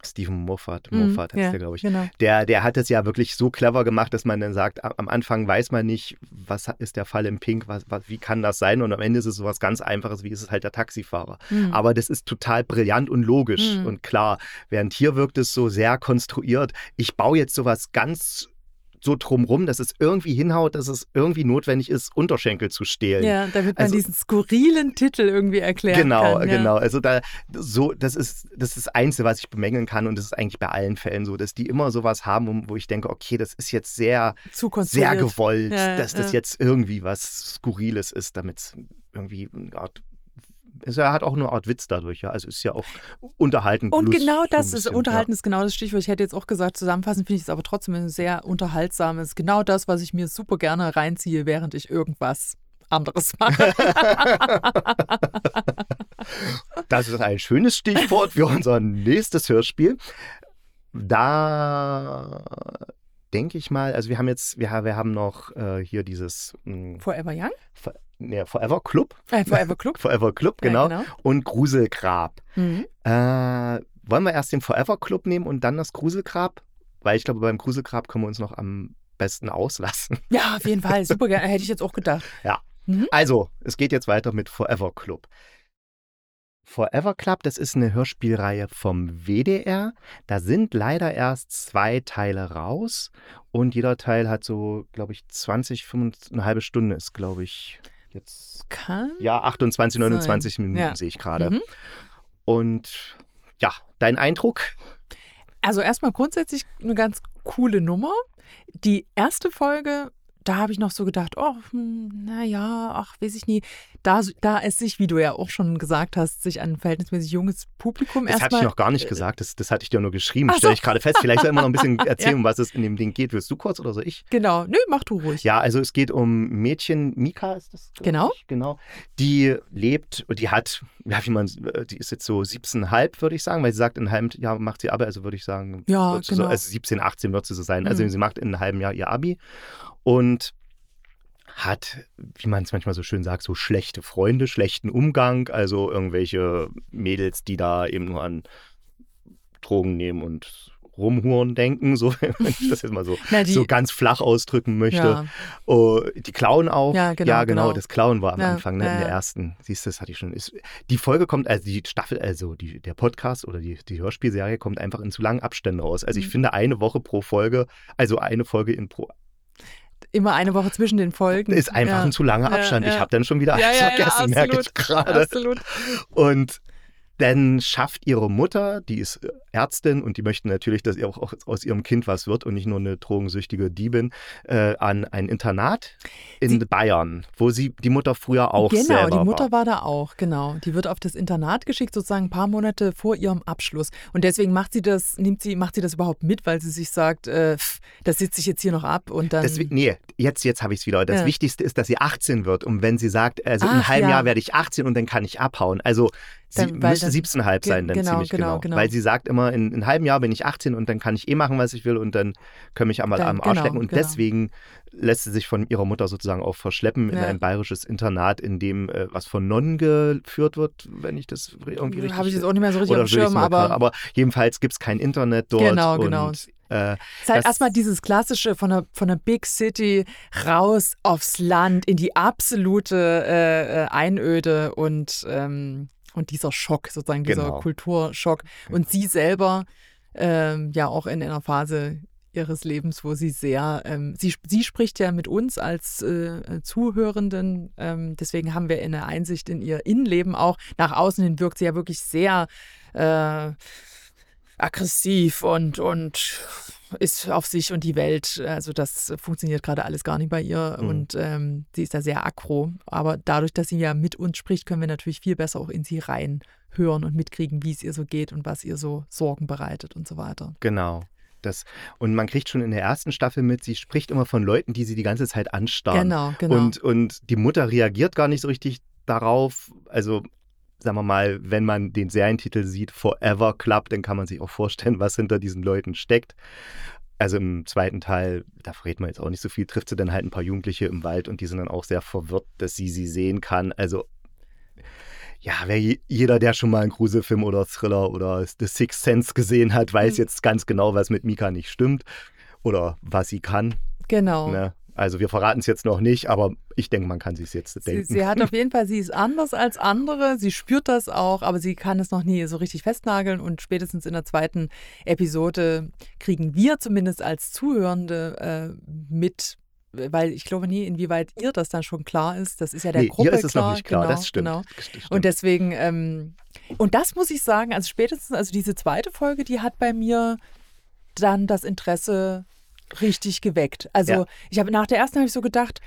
Stephen Moffat, mhm, Moffat heißt ja, der, glaube ich. Genau. Der, der hat es ja wirklich so clever gemacht, dass man dann sagt, am Anfang weiß man nicht, was ist der Fall im Pink, was, was, wie kann das sein? Und am Ende ist es so was ganz Einfaches, wie ist es halt der Taxifahrer. Mhm. Aber das ist total brillant und logisch mhm. und klar. Während hier wirkt es so sehr konstruiert. Ich baue jetzt sowas ganz so drumrum, dass es irgendwie hinhaut, dass es irgendwie notwendig ist, Unterschenkel zu stehlen. Ja, damit man also, diesen skurrilen Titel irgendwie erklären genau, kann. Genau, genau. Also da so, das ist, das ist das Einzige, was ich bemängeln kann und das ist eigentlich bei allen Fällen so, dass die immer sowas haben, wo ich denke, okay, das ist jetzt sehr, sehr gewollt, ja, dass das jetzt irgendwie was Skurriles ist, damit es irgendwie eine Art er hat auch eine Art Witz dadurch, ja. Also ist ja auch unterhaltend. Und genau das bisschen, ist, unterhalten ja. ist genau das Stichwort. Ich hätte jetzt auch gesagt, zusammenfassend finde ich es aber trotzdem ein sehr unterhaltsames, genau das, was ich mir super gerne reinziehe, während ich irgendwas anderes mache. [laughs] das ist ein schönes Stichwort für unser nächstes Hörspiel. Da denke ich mal, also wir haben jetzt, wir, wir haben noch äh, hier dieses mh, hm, Forever Young? Nee, Forever Club. Äh, Forever Club. [laughs] Forever Club, genau. Ja, genau. Und Gruselgrab. Mhm. Äh, wollen wir erst den Forever Club nehmen und dann das Gruselgrab? Weil ich glaube, beim Gruselgrab können wir uns noch am besten auslassen. Ja, auf jeden Fall. Super gerne. [laughs] Hätte ich jetzt auch gedacht. Ja. Mhm. Also, es geht jetzt weiter mit Forever Club. Forever Club, das ist eine Hörspielreihe vom WDR. Da sind leider erst zwei Teile raus und jeder Teil hat so, glaube ich, 20, 25, eine halbe Stunde ist, glaube ich, jetzt. Kann? Ja, 28, 29 Minuten Ja. sehe ich gerade. Mhm. Und ja, dein Eindruck? Also erstmal grundsätzlich eine ganz coole Nummer. Die erste Folge, da habe ich noch so gedacht, oh, hm, naja, ach, weiß ich nie. Da, da es sich, wie du ja auch schon gesagt hast, sich an ein verhältnismäßig junges Publikum Das hatte erstmal. ich noch gar nicht gesagt, das, das hatte ich dir nur geschrieben, so. stelle ich gerade fest. Vielleicht soll ich mal noch ein bisschen [laughs] erzählen, Ja. um was es in dem Ding geht. Willst du kurz oder so ich? Genau, nö, mach du ruhig. Ja, also es geht um Mädchen, Mika ist das? Genau. Ich, genau. Die lebt, die hat, ja, wie man, die ist jetzt so 17,5, würde ich sagen, weil sie sagt, in einem halben Jahr macht sie Abi, also würde ich sagen, Ja, sie so, genau. also 17, 18 wird sie so sein. Also Mhm. sie macht in einem halben Jahr ihr Abi und hat, wie man es manchmal so schön sagt, so schlechte Freunde, schlechten Umgang, also irgendwelche Mädels, die da eben nur an Drogen nehmen und rumhuren denken, so [laughs] wenn [laughs] ich das jetzt mal so, Na, die, so ganz flach ausdrücken möchte. ja, Oh, die klauen auch. Ja, genau, genau. das Klauen war am Ja, Anfang, ne, ja, in der ja. ersten. Siehst du, das hatte ich schon. Ist, die Folge kommt, also die Staffel, also die, der Podcast oder die, die Hörspielserie kommt einfach in zu langen Abständen raus. Also ich Mhm. finde eine Woche pro Folge, also eine Folge in pro, immer eine Woche zwischen den Folgen. ist einfach ja. ein zu langer Ja, Abstand. Ich ja. habe dann schon wieder ja, alles ja, ja, vergessen, merke ich gerade. Absolut. Und dann schafft ihre Mutter, die ist äh, Ärztin und die möchten natürlich, dass ihr auch aus ihrem Kind was wird und nicht nur eine drogensüchtige Diebin, äh, an ein Internat in Sie- Bayern, wo sie die Mutter früher auch genau, selber die Mutter war. war. da auch, genau. Die wird auf das Internat geschickt, sozusagen ein paar Monate vor ihrem Abschluss. Und deswegen macht sie das, nimmt sie, macht sie das überhaupt mit, weil sie sich sagt, äh, das sitze ich jetzt hier noch ab und dann. Deswegen, nee, jetzt, jetzt habe ich es wieder. Das Ja. Wichtigste ist, dass sie 18 wird. Und wenn sie sagt, also in einem Ach, halben ja. Jahr werde ich 18 und dann kann ich abhauen. Also sie Dann- müsste dann- 17,5 sein, dann Ge- genau, ziemlich genau, genau, genau. Weil sie sagt immer, in, in einem halben Jahr bin ich 18 und dann kann ich eh machen, was ich will und dann können mich einmal am Arsch genau, lecken. Und genau. deswegen lässt sie sich von ihrer Mutter sozusagen auch verschleppen in Ja. ein bayerisches Internat, in dem äh, was von Nonnen geführt wird, wenn ich das irgendwie richtig Habe ich jetzt auch nicht mehr so richtig auf dem Schirm, aber gerade- aber jedenfalls gibt es kein Internet dort. Genau, und, genau. Äh, es ist halt erstmal dieses klassische von der, von der Big City raus aufs Land in die absolute äh, äh, Einöde und, ähm, und dieser Schock, sozusagen dieser Genau. Kulturschock. Und sie selber ähm, ja auch in einer Phase ihres Lebens, wo sie sehr, ähm, sie, sie spricht ja mit uns als äh, Zuhörenden, ähm, deswegen haben wir eine Einsicht in ihr Innenleben auch. Nach außen hin wirkt sie ja wirklich sehr äh, aggressiv und, und ist auf sich und die Welt. Also das funktioniert gerade alles gar nicht bei ihr Mhm. und ähm, sie ist da sehr aggro. Aber dadurch, dass sie ja mit uns spricht, können wir natürlich viel besser auch in sie reinhören und mitkriegen, wie es ihr so geht und was ihr so Sorgen bereitet und so weiter. Genau. Das, und man kriegt schon in der ersten Staffel mit, sie spricht immer von Leuten, die sie die ganze Zeit anstarren. Genau, genau. Und, und die Mutter reagiert gar nicht so richtig darauf. Also, sagen wir mal, wenn man den Serientitel sieht, Forever Club, dann kann man sich auch vorstellen, was hinter diesen Leuten steckt. Also im zweiten Teil, da verrät man jetzt auch nicht so viel, trifft sie dann halt ein paar Jugendliche im Wald und die sind dann auch sehr verwirrt, dass sie sie sehen kann. Also ja, wer je- jeder, der schon mal einen Gruselfilm oder Thriller oder The Sixth Sense gesehen hat, weiß Mhm. jetzt ganz genau, was mit Mika nicht stimmt oder was sie kann. genau. Ne? Also wir verraten es jetzt noch nicht, aber ich denke, man kann sich jetzt Sie, denken. sie hat auf jeden Fall, sie ist anders als andere, sie spürt das auch, aber sie kann es noch nie so richtig festnageln und spätestens in der zweiten Episode kriegen wir zumindest als Zuhörende äh, mit, weil ich glaube nie, inwieweit ihr das dann schon klar ist. Das ist ja der nee, Gruppe hier ist es klar. noch nicht klar, genau, das stimmt. Genau. Stimmt. Und deswegen, ähm, und das muss ich sagen, also spätestens, also diese zweite Folge, die hat bei mir dann das Interesse richtig geweckt. Also Ja. ich habe nach der ersten habe ich so gedacht,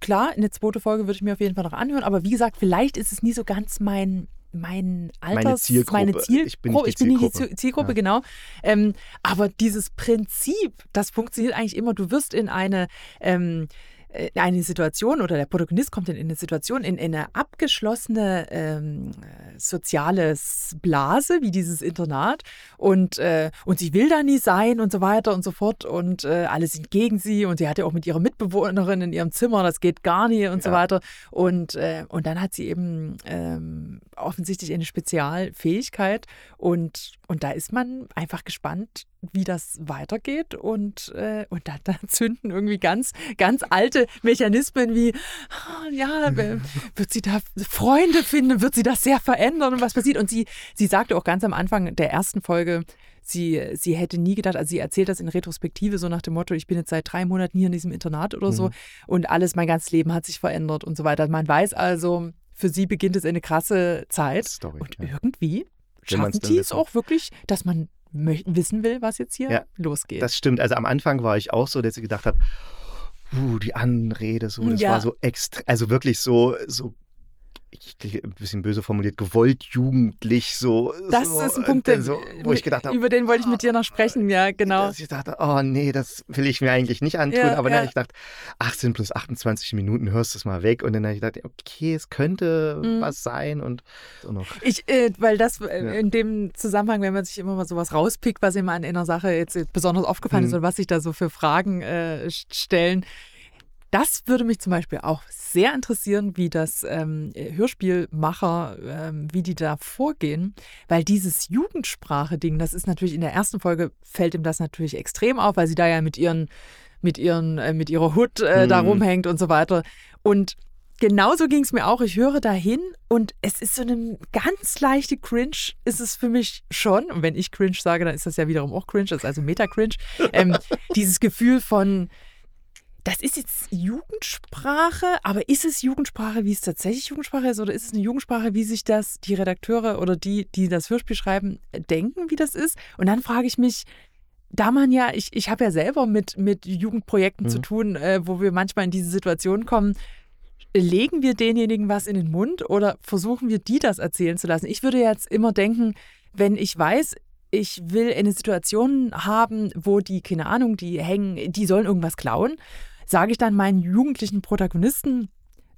klar, eine zweite Folge würde ich mir auf jeden Fall noch anhören, aber wie gesagt, vielleicht ist es nie so ganz mein mein Alters, Zielgruppe. meine Zielgruppe. Ich bin nicht die ich bin nicht die Zielgruppe. Ziel- Zielgruppe, Ja. genau. Ähm, aber dieses Prinzip, das funktioniert eigentlich immer. Du wirst in eine ähm, äh, eine Situation oder der Protagonist kommt in eine Situation, in, in eine abgeschlossene ähm, äh, soziale Blase, wie dieses Internat. Und, äh, und sie will da nie sein und so weiter und so fort. Und äh, alle sind gegen sie. Und sie hat ja auch mit ihrer Mitbewohnerin in ihrem Zimmer, das geht gar nicht und so Ja. weiter. Und, äh, und dann hat sie eben ähm, offensichtlich eine Spezialfähigkeit und und da ist man einfach gespannt, wie das weitergeht. Und, äh, und da, da, zünden irgendwie ganz, ganz alte Mechanismen wie, oh, ja, [laughs] wird sie da Freunde finden, wird sie das sehr verändern und was passiert. Und sie, sie sagte auch ganz am Anfang der ersten Folge, sie, sie hätte nie gedacht, also sie erzählt das in Retrospektive, so nach dem Motto, ich bin jetzt seit drei Monaten hier in diesem Internat oder so mhm. und alles, mein ganzes Leben hat sich verändert und so weiter. Man weiß also, für sie beginnt es eine krasse Zeit. Story, und ja. irgendwie schaffen die es auch wirklich, dass man wissen will, was jetzt hier ja, losgeht. Das stimmt. Also am Anfang war ich auch so, dass ich gedacht habe, uh, die Anrede, so, das ja. war so extra, also wirklich so, so ich, ein bisschen böse formuliert, gewollt jugendlich so. Das so, ist ein Punkt, der, so, wo ich gedacht habe, über den wollte ich mit dir noch sprechen, ja, genau. Dass ich dachte, oh nee, das will ich mir eigentlich nicht antun, ja, aber dann ja. habe ich gedacht, 18 plus 28 Minuten hörst du es mal weg und dann habe ich gedacht, okay, es könnte mhm. was sein und so noch. Ich, äh, weil das äh, ja. in dem Zusammenhang, wenn man sich immer mal sowas rauspickt, was immer an einer Sache jetzt besonders aufgefallen mhm. ist und was sich da so für Fragen äh, stellen, das würde mich zum Beispiel auch sehr interessieren, wie das ähm, Hörspielmacher, ähm, wie die da vorgehen, weil dieses Jugendsprache-Ding, das ist natürlich in der ersten Folge fällt ihm das natürlich extrem auf, weil sie da ja mit ihren, mit ihren, äh, mit ihrer Hut äh, mhm. da rumhängt und so weiter. Und genauso ging es mir auch. Ich höre dahin und es ist so eine ganz leichte Cringe, ist es für mich schon. Und wenn ich Cringe sage, dann ist das ja wiederum auch Cringe, das ist also Meta-Cringe. Ähm, dieses Gefühl von das ist jetzt Jugendsprache, aber ist es Jugendsprache, wie es tatsächlich Jugendsprache ist, oder ist es eine Jugendsprache, wie sich das die Redakteure oder die, die das Hörspiel schreiben, denken, wie das ist? Und dann frage ich mich, da man ja, ich, ich habe ja selber mit, mit Jugendprojekten mhm. zu tun, äh, wo wir manchmal in diese Situation kommen, legen wir denjenigen was in den Mund oder versuchen wir, die das erzählen zu lassen? Ich würde jetzt immer denken, wenn ich weiß, ich will eine Situation haben, wo die, keine Ahnung, die hängen, die sollen irgendwas klauen sage ich dann meinen jugendlichen Protagonisten,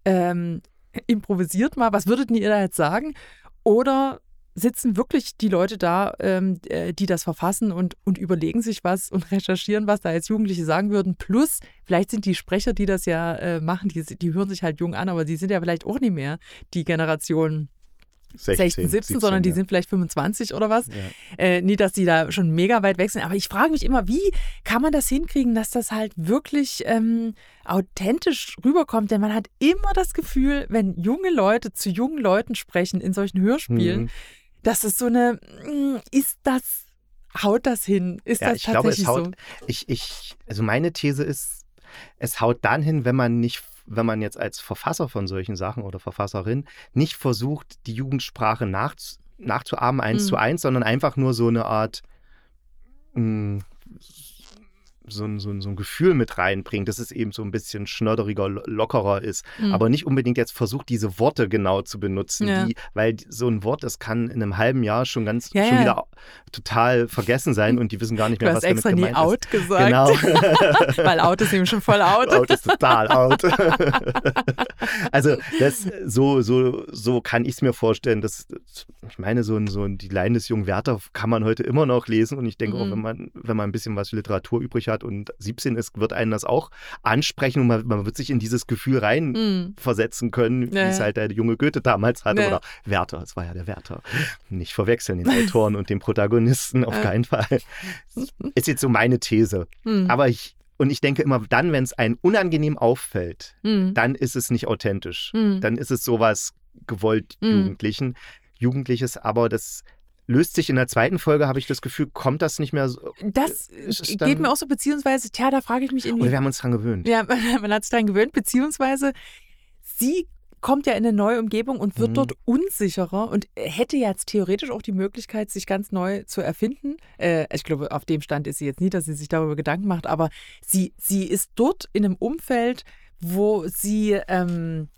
ähm, improvisiert mal, was würdet ihr da jetzt sagen? Oder sitzen wirklich die Leute da, ähm, äh, die das verfassen und, und überlegen sich was und recherchieren, was da jetzt Jugendliche sagen würden. Plus, vielleicht sind die Sprecher, die das ja äh, machen, die, die hören sich halt jung an, aber die sind ja vielleicht auch nicht mehr die Generation 16, 16 17, 17, sondern die ja. sind vielleicht 25 oder was. Ja. Äh, nie, dass die da schon mega weit weg sind. Aber ich frage mich immer, wie kann man das hinkriegen, dass das halt wirklich ähm, authentisch rüberkommt? Denn man hat immer das Gefühl, wenn junge Leute zu jungen Leuten sprechen in solchen Hörspielen, mhm. dass es so eine, hm, ist das, haut das hin? Ist ja, das ich tatsächlich glaube, es haut, so? Ich, ich, also meine These ist, es haut dann hin, wenn man nicht wenn man jetzt als Verfasser von solchen Sachen oder Verfasserin nicht versucht, die Jugendsprache nach, nachzuahmen eins mhm. zu eins, sondern einfach nur so eine Art mh, hm, so ein, so, ein, so ein Gefühl mit reinbringt, dass es eben so ein bisschen schnodderiger, lockerer ist. Mhm. Aber nicht unbedingt jetzt versucht, diese Worte genau zu benutzen, ja. die, weil so ein Wort, das kann in einem halben Jahr schon ganz ja, schon ja. wieder total vergessen sein und die wissen gar nicht mehr, du was damit gemeint ist. out gesagt. Genau. [laughs] weil out ist eben schon voll out. [laughs] out ist total out. [laughs] also das, so, so, so kann ich es mir vorstellen. Dass, ich meine, so ein, so ein, die Leine des jungen Werther kann man heute immer noch lesen und ich denke mhm. auch, wenn man, wenn man ein bisschen was Literatur übrig hat, hat und 17 ist, wird einen das auch ansprechen und man, man wird sich in dieses Gefühl reinversetzen mm. können, wie ja. es halt der junge Goethe damals hatte. Ja. Oder Werther, es war ja der Werther. Nicht verwechseln, den Autoren und den Protagonisten, auf keinen Fall. Ist jetzt so meine These. Mm. Aber ich, und ich denke immer, dann, wenn es einem unangenehm auffällt, mm. dann ist es nicht authentisch. Mm. Dann ist es sowas gewollt mm. Jugendlichen. Jugendliches, aber das löst sich in der zweiten Folge, habe ich das Gefühl, kommt das nicht mehr so. Das geht mir auch so, beziehungsweise, tja, da frage ich mich irgendwie. Oder wir haben uns dran gewöhnt. Ja, [laughs] man hat sich dran gewöhnt, beziehungsweise sie kommt ja in eine neue Umgebung und wird mhm. dort unsicherer und hätte jetzt theoretisch auch die Möglichkeit, sich ganz neu zu erfinden. Äh, ich glaube, auf dem Stand ist sie jetzt nie, dass sie sich darüber Gedanken macht, aber sie, sie ist dort in einem Umfeld, wo sie, ähm,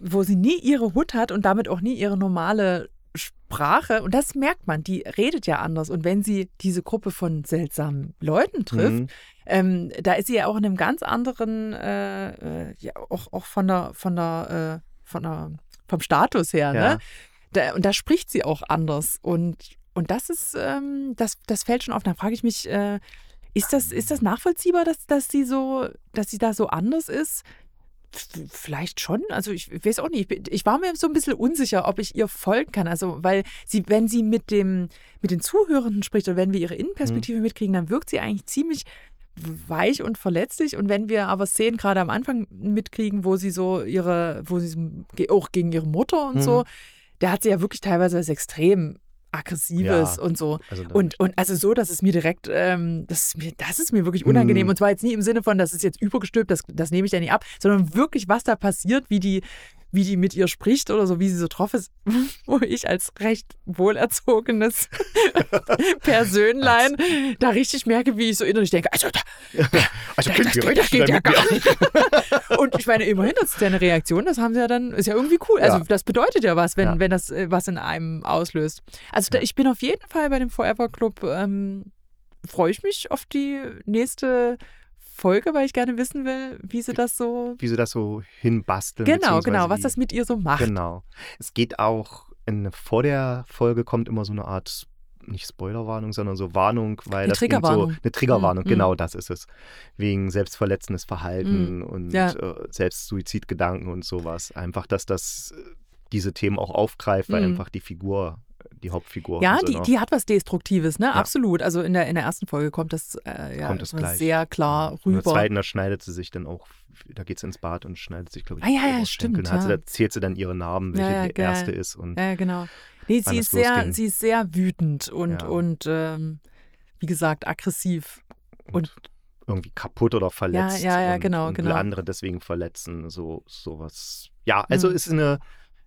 wo sie nie ihre Hut hat und damit auch nie ihre normale Sprache, und das merkt man, die redet ja anders. Und wenn sie diese Gruppe von seltsamen Leuten trifft, mhm. ähm, da ist sie ja auch in einem ganz anderen, äh, äh, ja, auch, auch von der, von der, äh, von der, vom Status her, ne? ja. ne? Da, und da spricht sie auch anders. Und, und das ist, ähm, das, das fällt schon auf. Da frage ich mich, äh, ist das, ist das nachvollziehbar, dass, dass sie so, dass sie da so anders ist? Vielleicht schon, also ich weiß auch nicht. Ich war mir so ein bisschen unsicher, ob ich ihr folgen kann. Also, weil sie, wenn sie mit dem, mit den Zuhörenden spricht oder wenn wir ihre Innenperspektive mhm. mitkriegen, dann wirkt sie eigentlich ziemlich weich und verletzlich. Und wenn wir aber Szenen gerade am Anfang mitkriegen, wo sie so ihre, wo sie auch gegen ihre Mutter und mhm. so, da hat sie ja wirklich teilweise das extrem aggressives ja, und so. Also und, und also so, dass es mir direkt, ähm, das, ist mir, das ist mir wirklich unangenehm. Mm. Und zwar jetzt nie im Sinne von, das ist jetzt übergestülpt, das, das nehme ich ja nicht ab, sondern wirklich, was da passiert, wie die, wie die mit ihr spricht oder so, wie sie so drauf ist, [laughs] wo ich als recht wohlerzogenes [laughs] Persönlein da richtig merke, wie ich so innerlich denke, also da, [laughs] also da, das, geht, das geht ja gar nicht. Und ich meine, immerhin, das ist ja eine Reaktion, das haben sie ja dann, ist ja irgendwie cool. Also ja. das bedeutet ja was, wenn, ja. wenn das äh, was in einem auslöst. Also da, ich bin auf jeden Fall bei dem Forever Club, ähm, freue ich mich auf die nächste Folge, weil ich gerne wissen will, wie sie das so. Wie sie das so hinbasteln. Genau, genau, was das mit ihr so macht. Genau. Es geht auch, in, vor der Folge kommt immer so eine Art, nicht Spoilerwarnung, sondern so Warnung, weil eine das Triggerwarnung. so eine Triggerwarnung, mm, genau das ist es. Wegen selbstverletzendes Verhalten mm, und ja. äh, Selbstsuizidgedanken und sowas. Einfach, dass das äh, diese Themen auch aufgreift, weil mm. einfach die Figur die Hauptfigur. Ja, die, die hat was Destruktives, ne? Ja. Absolut. Also in der, in der ersten Folge kommt das, äh, ja, kommt das sehr klar rüber. In der zweiten, da schneidet sie sich dann auch, da geht sie ins Bad und schneidet sich, glaube ich, ah, ja, ja, stimmt. Ja. Sie, da zählt sie dann ihre Narben, welche ja, die erste ist. Und ja, genau. Nee, sie ist, sehr, sie ist sehr wütend und, und ähm, wie gesagt, aggressiv. Und, und irgendwie kaputt oder verletzt. Ja, ja, ja, und, genau, und genau. andere deswegen verletzen, so sowas. Ja, also mhm. ist eine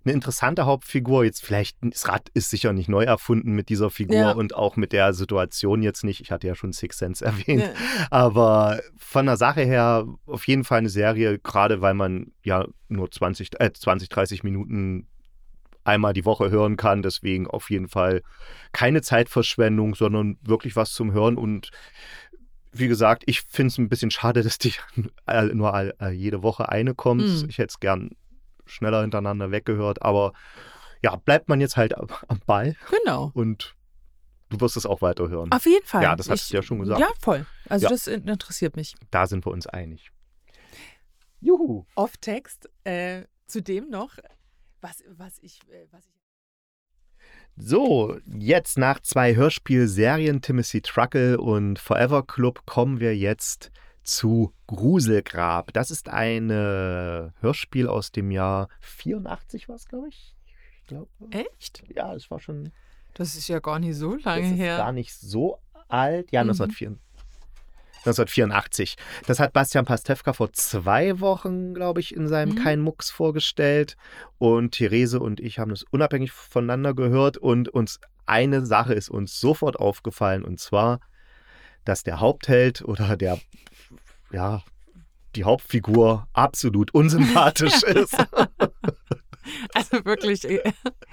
eine interessante Hauptfigur. Jetzt vielleicht, das Rad ist sicher nicht neu erfunden mit dieser Figur ja. und auch mit der Situation jetzt nicht. Ich hatte ja schon Six Sense [laughs] erwähnt. Ja. Aber von der Sache her auf jeden Fall eine Serie, gerade weil man ja nur 20, äh, 20 30 Minuten einmal die Woche hören kann. Deswegen auf jeden Fall keine Zeitverschwendung, sondern wirklich was zum Hören und wie gesagt, ich finde es ein bisschen schade, [laughs] dass die [laughs] nur jede Woche eine kommt. Mhm. Ich hätte es gern schneller hintereinander weggehört. Aber ja, bleibt man jetzt halt am Ball. Genau. Und du wirst es auch weiterhören. Auf jeden Fall. Ja, das hast du ja schon gesagt. Ja, voll. Also ja. das interessiert mich. Da sind wir uns einig. Juhu. Off-Text. Äh, zudem noch, was, was ich, äh, was ich so, jetzt nach zwei Hörspielserien Timothy Truckle und Forever Club kommen wir jetzt zu Gruselgrab. Das ist ein Hörspiel aus dem Jahr 84, war es, glaube ich. ich glaub, Echt? Ja, das war schon. Das ist ja gar nicht so lange das her. Ist gar nicht so alt. Ja, mhm. 1984. Das hat Bastian Pastewka vor zwei Wochen, glaube ich, in seinem mhm. Kein Mucks vorgestellt. Und Therese und ich haben das unabhängig voneinander gehört. Und uns eine Sache ist uns sofort aufgefallen. Und zwar, dass der Hauptheld oder der ja, die Hauptfigur absolut unsympathisch [laughs] ist. Also wirklich äh,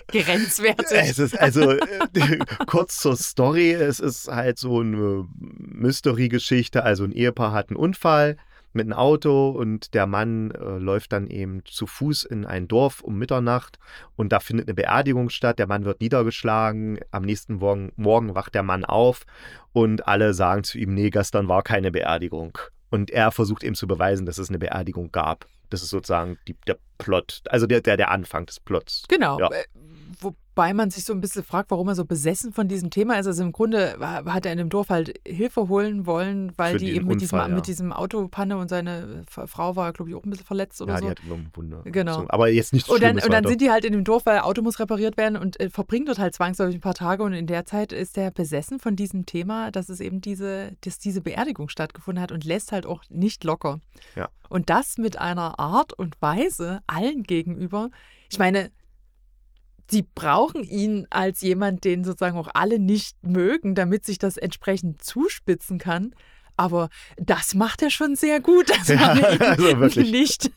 grenzwertig. Es ist also äh, kurz zur Story, es ist halt so eine Mystery-Geschichte. Also ein Ehepaar hat einen Unfall mit einem Auto und der Mann äh, läuft dann eben zu Fuß in ein Dorf um Mitternacht und da findet eine Beerdigung statt. Der Mann wird niedergeschlagen. Am nächsten Morgen, morgen wacht der Mann auf und alle sagen zu ihm, nee, gestern war keine Beerdigung. Und er versucht eben zu beweisen, dass es eine Beerdigung gab. Das ist sozusagen die, der Plot, also der, der, der Anfang des Plots. Genau. Ja. Äh, Wobei man sich so ein bisschen fragt, warum er so besessen von diesem Thema ist. Also im Grunde hat er in dem Dorf halt Hilfe holen wollen, weil die eben mit, Unfall, diesem, ja. mit diesem Autopanne und seine Frau war, glaube ich, auch ein bisschen verletzt oder ja, so. Ja, die hat eine Wunde. Genau. Aber jetzt nicht und dann, und dann sind die halt in dem Dorf, weil Auto muss repariert werden und äh, verbringen dort halt zwangsläufig ein paar Tage. Und in der Zeit ist er besessen von diesem Thema, dass es eben diese, dass diese Beerdigung stattgefunden hat und lässt halt auch nicht locker. Ja. Und das mit einer Art und Weise allen gegenüber. Ich meine, sie brauchen ihn als jemand, den sozusagen auch alle nicht mögen, damit sich das entsprechend zuspitzen kann. Aber das macht er schon sehr gut, dass ja, man ihn also nicht,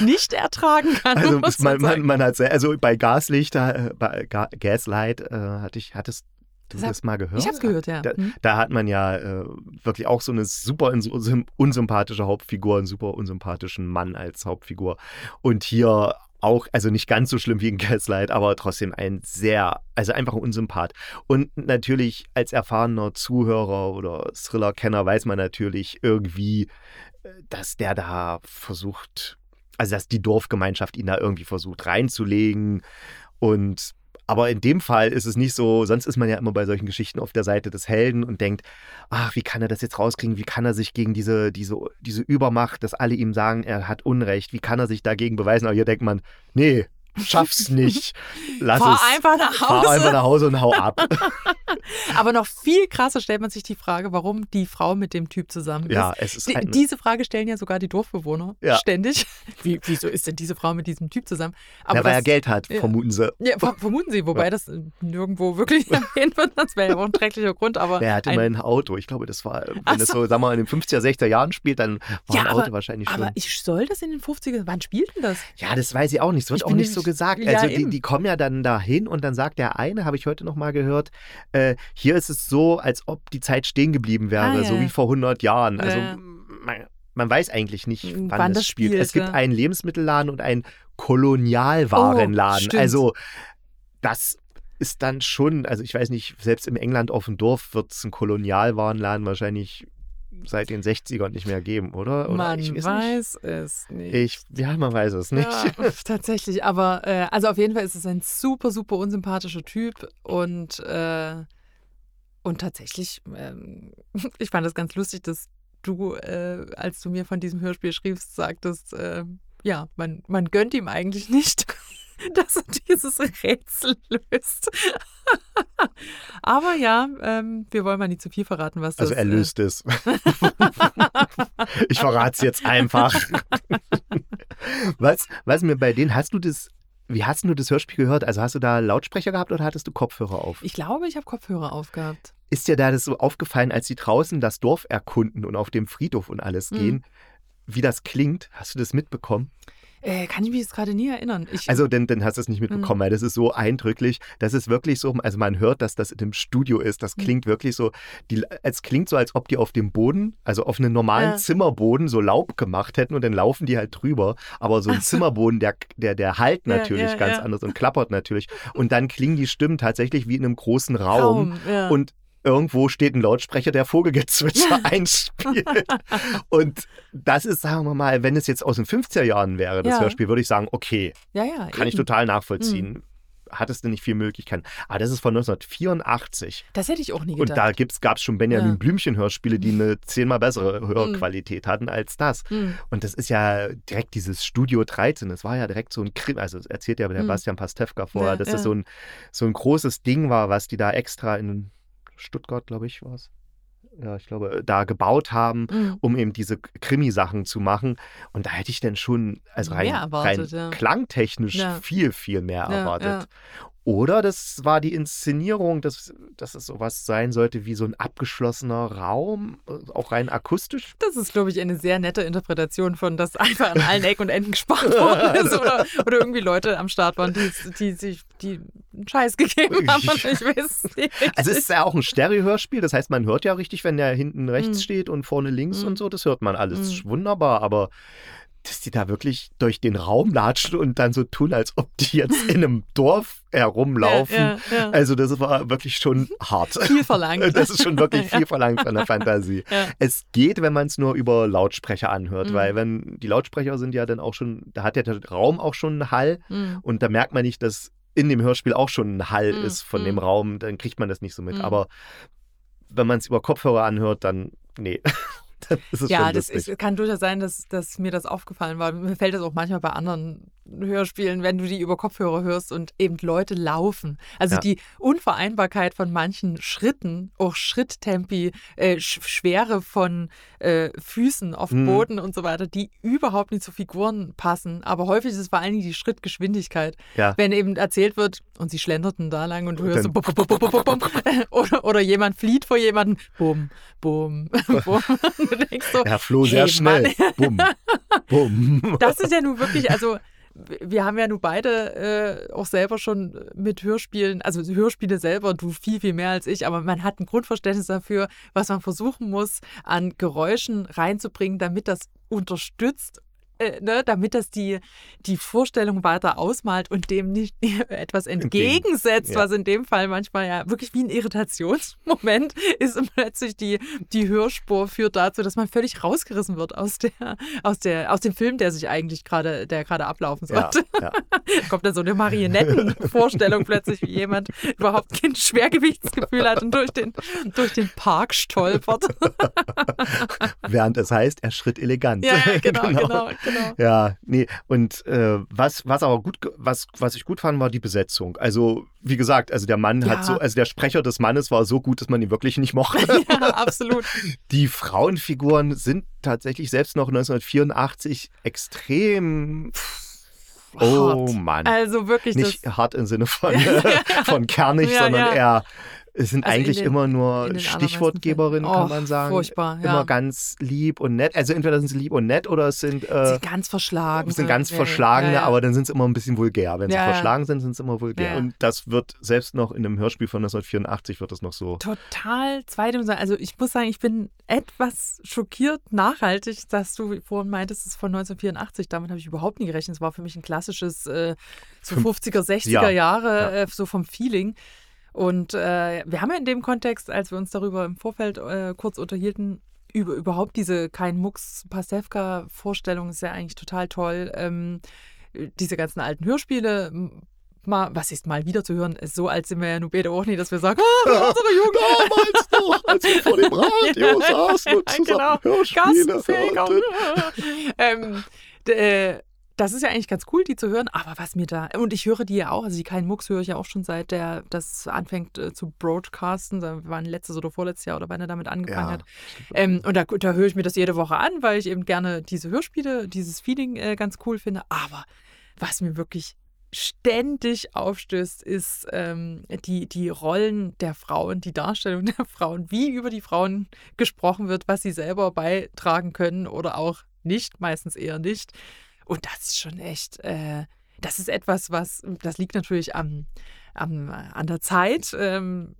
nicht ertragen kann. Also man, man, man, hat sehr, also bei Gaslicht, äh, bei Ga Gaslight äh, hatte ich, hattest du das, das mal gehört? Ich habe es gehört, ja. Da, hm. da, hat man ja äh, wirklich auch so eine super unsympathische Hauptfigur, einen super unsympathischen Mann als Hauptfigur. Und hier auch, also nicht ganz so schlimm wie in Gaslight, aber trotzdem ein sehr, also einfach ein Unsympath. Und natürlich als erfahrener Zuhörer oder Thriller-Kenner weiß man natürlich irgendwie, äh, dass der da versucht, also dass die Dorfgemeinschaft ihn da irgendwie versucht reinzulegen. Und aber in dem Fall ist es nicht so, sonst ist man ja immer bei solchen Geschichten auf der Seite des Helden und denkt, ach, wie kann er das jetzt rauskriegen? Wie kann er sich gegen diese, diese, diese Übermacht, dass alle ihm sagen, er hat Unrecht, wie kann er sich dagegen beweisen? Aber hier denkt man, nee, schaff's nicht. Lass fahr es. einfach nach Hause. Fahr einfach nach Hause und hau ab. [laughs] Aber noch viel krasser stellt man sich die Frage, warum die Frau mit dem Typ zusammen ist. Ja, es ist Die, ein, diese Frage stellen ja sogar die Dorfbewohner Ja. ständig. [laughs] Wie, wieso ist denn diese Frau mit diesem Typ zusammen? ja, weil er das- Geld hat, vermuten sie. Ja, ver- vermuten sie, wobei das äh, nirgendwo wirklich [laughs] erwähnt wird. Das wäre ja auch ein schrecklicher Grund, aber. Er hat ein- immerhin ein Auto. Ich glaube, das war, wenn Ach es so. so, sagen wir mal, in den 50er, 60er Jahren spielt, dann war Ja, ein Auto aber- wahrscheinlich schon. Aber ich soll das in den 50ern. Wann spielt denn das? Ja, das weiß ich auch nicht. Es wird Ich auch nicht so gesagt. Ja, also die, die kommen ja dann dahin und dann sagt der eine, habe ich heute noch mal gehört, äh, hier ist es so, als ob die Zeit stehen geblieben wäre, Ah, so wie vor 100 Jahren. Also man, man weiß eigentlich nicht, Wann wann, das spielt. spielt, Es gibt einen Lebensmittelladen und einen Kolonialwarenladen. Oh, also das ist dann schon, also ich weiß nicht, selbst im England auf dem Dorf wird es einen Kolonialwarenladen wahrscheinlich seit den 60ern nicht mehr geben, oder? oder man ich weiß, weiß es nicht. Nicht. Ich, ja, man weiß es nicht. Ja, [laughs] tatsächlich, aber äh, also auf jeden Fall ist es ein super, super unsympathischer Typ und, äh, und tatsächlich, ähm, [laughs] ich fand das ganz lustig, dass du, äh, als du mir von diesem Hörspiel schriebst, sagtest, äh, ja, man, man gönnt ihm eigentlich nicht, [laughs] [laughs] dass er dieses Rätsel löst. [laughs] aber ja, ähm, wir wollen mal nicht zu viel verraten, was das Also er äh, löst es. [laughs] ich verrate es jetzt einfach. was, was mir bei denen, hast du das, wie hast du das Hörspiel gehört? Also hast du da Lautsprecher gehabt oder hattest du Kopfhörer auf? Ich glaube, ich habe Kopfhörer aufgehabt. Ist dir da das so aufgefallen, als sie draußen das Dorf erkunden und auf dem Friedhof und alles Mhm. gehen, wie das klingt? Hast du das mitbekommen? Äh, kann ich mich jetzt gerade nie erinnern. Ich, Also, dann, dann hast du es nicht mitbekommen, weil das ist so eindrücklich. Das ist wirklich so, also man hört, dass das in dem Studio ist. Das Mhm. klingt wirklich so, die, es klingt so, als ob die auf dem Boden, also auf einem normalen Ja. Zimmerboden so Laub gemacht hätten und dann laufen die halt drüber. Aber so ein Zimmerboden, der, der, der halt natürlich ja, ganz anders und klappert natürlich. Und dann klingen die Stimmen tatsächlich wie in einem großen Raum. Raum. Und irgendwo steht ein Lautsprecher, der Vogelgezwitscher einspielt. Und das ist, sagen wir mal, wenn es jetzt aus den 50er Jahren wäre, das Ja. Hörspiel, würde ich sagen, okay, ja, ja. kann ich eben. total nachvollziehen. Hattest du nicht viel Möglichkeiten. Aber das ist von 1984. Das hätte ich auch nie Und gedacht. da gab es schon Benjamin Ja. Blümchen-Hörspiele, die eine zehnmal bessere Hörqualität hatten als das. Mhm. Und das ist ja direkt dieses Studio 13. Das war ja direkt so ein Krim, also das erzählt ja der Mhm. Bastian Pastewka vorher, Ja, dass ja. das so ein, so ein großes Ding war, was die da extra in Stuttgart, glaube ich, war es. Ja, ich glaube, da gebaut haben, Mhm. um eben diese Krimi-Sachen zu machen. Und da hätte ich dann schon, also rein, erwartet, rein ja. klangtechnisch Ja. viel, viel mehr Ja, erwartet. Oder das war die Inszenierung, dass, dass es sowas sein sollte wie so ein abgeschlossener Raum, äh, auch rein akustisch. Das ist, glaube ich, eine sehr nette Interpretation von, dass einfach an allen Ecken und Enden gespart [laughs] worden ist oder, oder irgendwie Leute am Start waren, die, die sich die einen Scheiß gegeben haben und ich weiß es nicht. Also es ist ja auch ein Stereo-Hörspiel, das heißt, man hört ja richtig, wenn der hinten rechts Mhm. steht und vorne links Mhm. und so, das hört man alles Mhm. wunderbar, aber dass die da wirklich durch den Raum latschen und dann so tun, als ob die jetzt in einem [laughs] Dorf herumlaufen. Ja, ja, ja. Also das war wirklich schon hart. [laughs] Viel verlangt. [laughs] Das ist schon wirklich viel verlangt von der Fantasie. Es geht, wenn man es nur über Lautsprecher anhört, Mhm. weil wenn die Lautsprecher sind ja dann auch schon, da hat ja der Raum auch schon einen Hall Mhm. und da merkt man nicht, dass in dem Hörspiel auch schon ein Hall Mhm. ist von Mhm. dem Raum, dann kriegt man das nicht so mit. Mhm. Aber wenn man es über Kopfhörer anhört, dann nee. [laughs] es Ja, das ist, kann durchaus sein, dass, dass mir das aufgefallen war. Mir fällt das auch manchmal bei anderen Hörspielen, wenn du die über Kopfhörer hörst und eben Leute laufen. Also Ja. die Unvereinbarkeit von manchen Schritten, auch Schritttempi, äh, Sch Schwere von äh, Füßen auf Mhm. Boden und so weiter, die überhaupt nicht zu Figuren passen. Aber häufig ist es vor allen Dingen die Schrittgeschwindigkeit. Ja. Wenn eben erzählt wird, und sie schlenderten da lang und du hörst so bum, bum, bum, bum, bum, bum, oder, oder jemand flieht vor jemandem, bum, bum, bum. Du denkst so, Ja, floh sehr hey, schnell. Bumm. Bumm. das ist ja nun wirklich, also wir haben ja nun beide äh, auch selber schon mit Hörspielen, also Hörspiele selber, du viel, viel mehr als ich, aber man hat ein Grundverständnis dafür, was man versuchen muss, an Geräuschen reinzubringen, damit das unterstützt äh, ne, damit das die, die Vorstellung weiter ausmalt und dem nicht [laughs] etwas entgegensetzt, ja. was in dem Fall manchmal ja wirklich wie ein Irritationsmoment [laughs] ist und plötzlich die, die Hörspur führt dazu, dass man völlig rausgerissen wird aus der, aus der, aus dem Film, der sich eigentlich gerade, der gerade ablaufen sollte. Ja, ja. [laughs] Kommt da so eine Marionettenvorstellung plötzlich, wie jemand überhaupt kein Schwergewichtsgefühl hat und durch den, durch den Park stolpert. Während es heißt, er schritt elegant. Ja, genau, genau. genau genau. Ja, nee. Und äh, was, was aber gut, was, was ich gut fand, war die Besetzung. Also, wie gesagt, also der Mann ja. hat so, also der Sprecher des Mannes war so gut, dass man ihn wirklich nicht mochte. [laughs] ja, absolut. [laughs] Die Frauenfiguren sind tatsächlich selbst noch 1984 extrem. Oh Mann. Also wirklich. Nicht hart im Sinne von, [laughs] von kernig, ja, sondern eher es sind also eigentlich den, immer nur Stichwortgeberinnen, kann man sagen. Furchtbar, ja. Immer ganz lieb und nett. Also entweder sind sie lieb und nett oder es sind, äh, sind ganz verschlagen. sind ganz ja, verschlagene, ja, aber dann sind sie immer ein bisschen vulgär. Wenn sie verschlagen sind, sind sie immer vulgär. Und das wird selbst noch in einem Hörspiel von 1984 wird das noch so. Total zweidimensional. Also ich muss sagen, ich bin etwas schockiert nachhaltig, dass du vorhin meintest, es ist von 1984. Damit habe ich überhaupt nie gerechnet. Es war für mich ein klassisches äh, so 50er, 60er Jahre, äh, so vom Feeling. Und äh, wir haben ja in dem Kontext, als wir uns darüber im Vorfeld äh, kurz unterhielten, über überhaupt diese kein Mucks Pastewka Vorstellung ist ja eigentlich total toll. Ähm, diese ganzen alten Hörspiele mal, was ist mal wieder zu hören, so alt sind wir ja nur beide auch nicht, dass wir sagen, ah, unsere Jugend. [laughs] Damals noch, als wir vor dem Radio [laughs] saßen und zusammen genau. Hörspiele [laughs] ähm, äh, das ist ja eigentlich ganz cool, die zu hören. Aber was mir da, und ich höre die ja auch, also die keinen Mucks höre ich ja auch schon seit der das anfängt äh, zu broadcasten. Da waren letztes oder vorletztes Jahr oder wann er damit angefangen ja. hat. Ähm, und da, da höre ich mir das jede Woche an, weil ich eben gerne diese Hörspiele, dieses Feeling äh, ganz cool finde. Aber was mir wirklich ständig aufstößt, ist ähm, die, die Rollen der Frauen, die Darstellung der Frauen, wie über die Frauen gesprochen wird, was sie selber beitragen können oder auch nicht, meistens eher nicht. Und das ist schon echt, äh, das ist etwas, was, das liegt natürlich am, am an der Zeit. Ähm,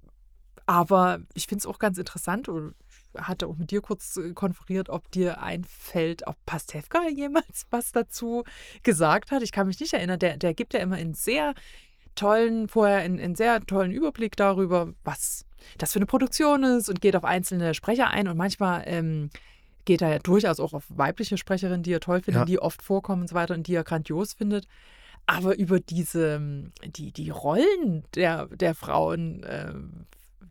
aber ich finde es auch ganz interessant und hatte auch mit dir kurz äh, konferiert, ob dir einfällt, ob Pastewka jemals [laughs] was dazu gesagt hat. Ich kann mich nicht erinnern. Der, der gibt ja immer in sehr tollen, vorher in, in sehr tollen Überblick darüber, was das für eine Produktion ist und geht auf einzelne Sprecher ein. Und manchmal ähm, geht er ja durchaus auch auf weibliche Sprecherinnen, die er toll findet, ja. die oft vorkommen und so weiter und die er grandios findet. Aber über diese, die, die Rollen der, der Frauen, äh,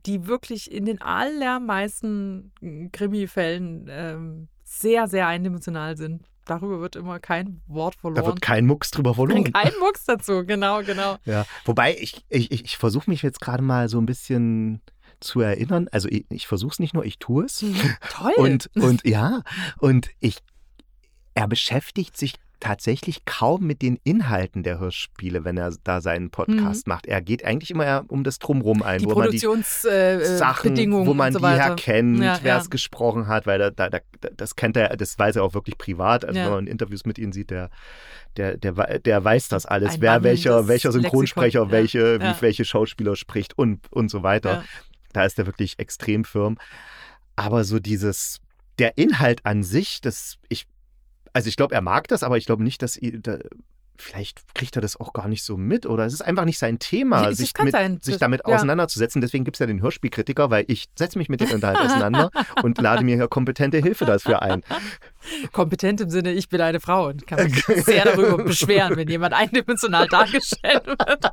die wirklich in den allermeisten Krimi-Fällen äh, sehr, sehr eindimensional sind. Darüber wird immer kein Wort verloren. Da wird kein Mucks drüber verloren. Kein Mucks dazu, genau, genau. Ja, wobei ich, ich, ich versuche mich jetzt gerade mal so ein bisschen zu erinnern. Also ich, ich versuche es nicht nur, ich tue es. Mhm. Toll. Und, und ja, und ich, er beschäftigt sich tatsächlich kaum mit den Inhalten der Hörspiele, wenn er da seinen Podcast mhm. macht. Er geht eigentlich immer um das Drumrum ein, die wo man die äh, äh, Sachen, wo man so die herkennt, ja, wer es gesprochen hat, weil da, da, das kennt er, das weiß er auch wirklich privat. Also ja. wenn man Interviews mit ihm sieht, der, der, der, der weiß das alles, Ein wer welcher, welcher Synchronsprecher, Lexikon. welche, wie, welche Schauspieler spricht und, und so weiter. Da ist er wirklich extrem firm. Aber so dieses, der Inhalt an sich, das, ich, also ich glaube, er mag das, aber ich glaube nicht, dass da, vielleicht kriegt er das auch gar nicht so mit oder es ist einfach nicht sein Thema, ja, sich, mit, sich damit ja. auseinanderzusetzen. Deswegen gibt es ja den Hörspielkritiker, weil ich setze mich mit dem Inhalt auseinander [laughs] und lade mir hier kompetente Hilfe dafür ein. Kompetent im Sinne, ich bin eine Frau und kann mich [laughs] sehr darüber beschweren, wenn jemand eindimensional dargestellt wird.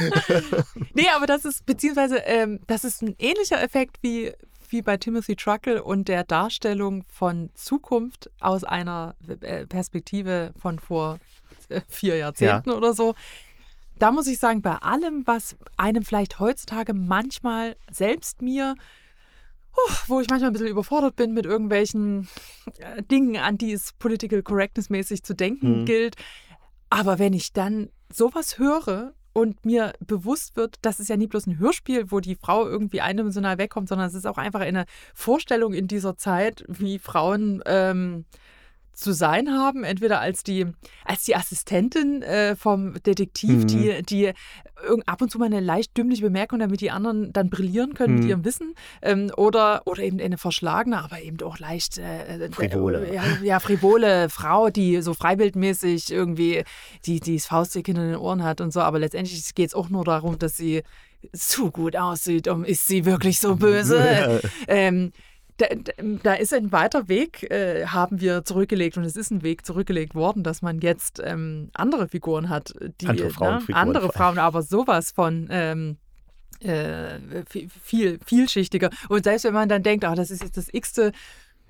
[laughs] nee, aber das ist, beziehungsweise, ähm, das ist ein ähnlicher Effekt wie, wie bei Timothy Truckle und der Darstellung von Zukunft aus einer äh, Perspektive von vor äh, vier Jahrzehnten ja. oder so. Da muss ich sagen, bei allem, was einem vielleicht heutzutage manchmal selbst mir wo ich manchmal ein bisschen überfordert bin mit irgendwelchen äh, Dingen, an die es political correctness mäßig zu denken mhm. gilt. Aber wenn ich dann sowas höre und mir bewusst wird, das ist ja nie bloß ein Hörspiel, wo die Frau irgendwie eindimensional wegkommt, sondern es ist auch einfach eine Vorstellung in dieser Zeit, wie Frauen ähm, zu sein haben, entweder als die, als die Assistentin äh, vom Detektiv, Mhm. die, die ab und zu mal eine leicht dümmliche Bemerkung, damit die anderen dann brillieren können mit Mhm. ihrem Wissen, ähm, oder, oder eben eine verschlagene, aber eben auch leicht äh, äh, Frivole. Ja, ja, frivole Frau, die so freibildmäßig irgendwie die, die das Faustdick hinter den Ohren hat und so, aber letztendlich geht es auch nur darum, dass sie so gut aussieht und ist sie wirklich so böse? [laughs] ähm, da, da- ist ein weiter Weg, äh, haben wir zurückgelegt und es ist ein Weg zurückgelegt worden, dass man jetzt ähm, andere Figuren hat, die Andere ne, Frauenfiguren andere vor allem. Frauen, aber sowas von ähm, äh, vi- viel, vielschichtiger. Und selbst wenn man dann denkt, ah, das ist jetzt das x-te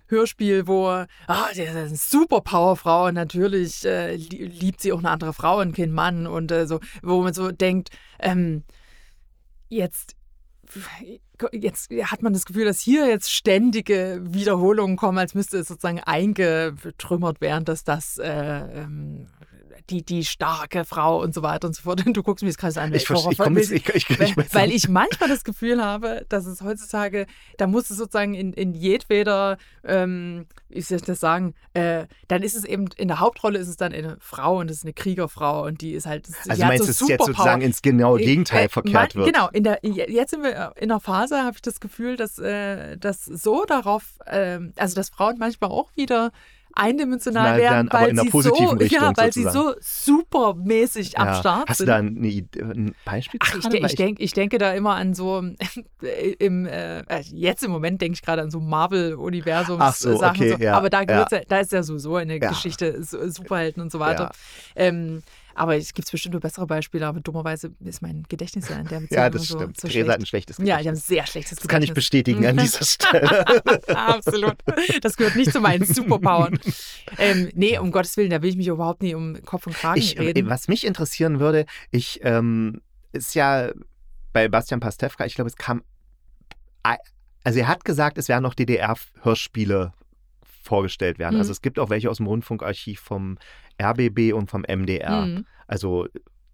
Hörspiel, wo, ah, das ist eine super Powerfrau und natürlich äh, li- liebt sie auch eine andere Frau und kein Mann und äh, so, wo man so denkt, ähm, jetzt jetzt hat man das Gefühl, dass hier jetzt ständige Wiederholungen kommen, als müsste es sozusagen eingetrümmert werden, dass das äh, ähm, die, die starke Frau und so weiter und so fort. Und du guckst mir jetzt gerade so an. Ich, verstehe- ich, jetzt, ich, ich, ich, weil, weil ich manchmal das Gefühl habe, dass es heutzutage, da muss es sozusagen in, in jedweder, ähm, wie soll ich das sagen, äh, dann ist es eben, in der Hauptrolle ist es dann eine Frau und es ist eine Kriegerfrau und die ist halt, also meinst so du, dass es jetzt sozusagen ins genaue Äh, Gegenteil äh, verkehrt man, wird? Genau, in der, jetzt sind wir in einer Phase, habe ich das Gefühl, dass äh, das so darauf, ähm, also dass Frauen manchmal auch wieder eindimensional Na, werden, aber weil sie so, Richtung ja, weil sie so supermäßig am Ja. Start Hast sind. du da eine Idee, ein Beispiel? Ach, ich, Weil ich, denk, ich denke da immer an so, im, äh, also jetzt im Moment denke ich gerade an so Marvel-Universums Ach so, Sachen. okay, so. ja, Aber da, ja. da ist ja sowieso eine. Geschichte, Superhelden und so weiter. Ähm, aber es gibt bestimmt nur bessere Beispiele, aber dummerweise ist mein Gedächtnis ja in der [laughs] Beziehung ja, das so, stimmt. so Theresa hat schlecht. ein schlechtes Ja, ich habe ein Gedächtnis. sehr schlechtes Das kann ich Gedächtnis. bestätigen an [laughs] dieser Stelle. [laughs] Absolut. Das gehört nicht zu meinen Superpowern. Ähm, nee, um Gottes Willen, da will ich mich überhaupt nicht um Kopf und Kragen Ich, reden. was mich interessieren würde, ich ähm, ist ja bei Bastian Pastewka, ich glaube, es kam, also er hat gesagt, es werden noch DDR-Hörspiele vorgestellt werden. Mhm. Also es gibt auch welche aus dem Rundfunkarchiv vom RBB und vom MDR. Mhm. Also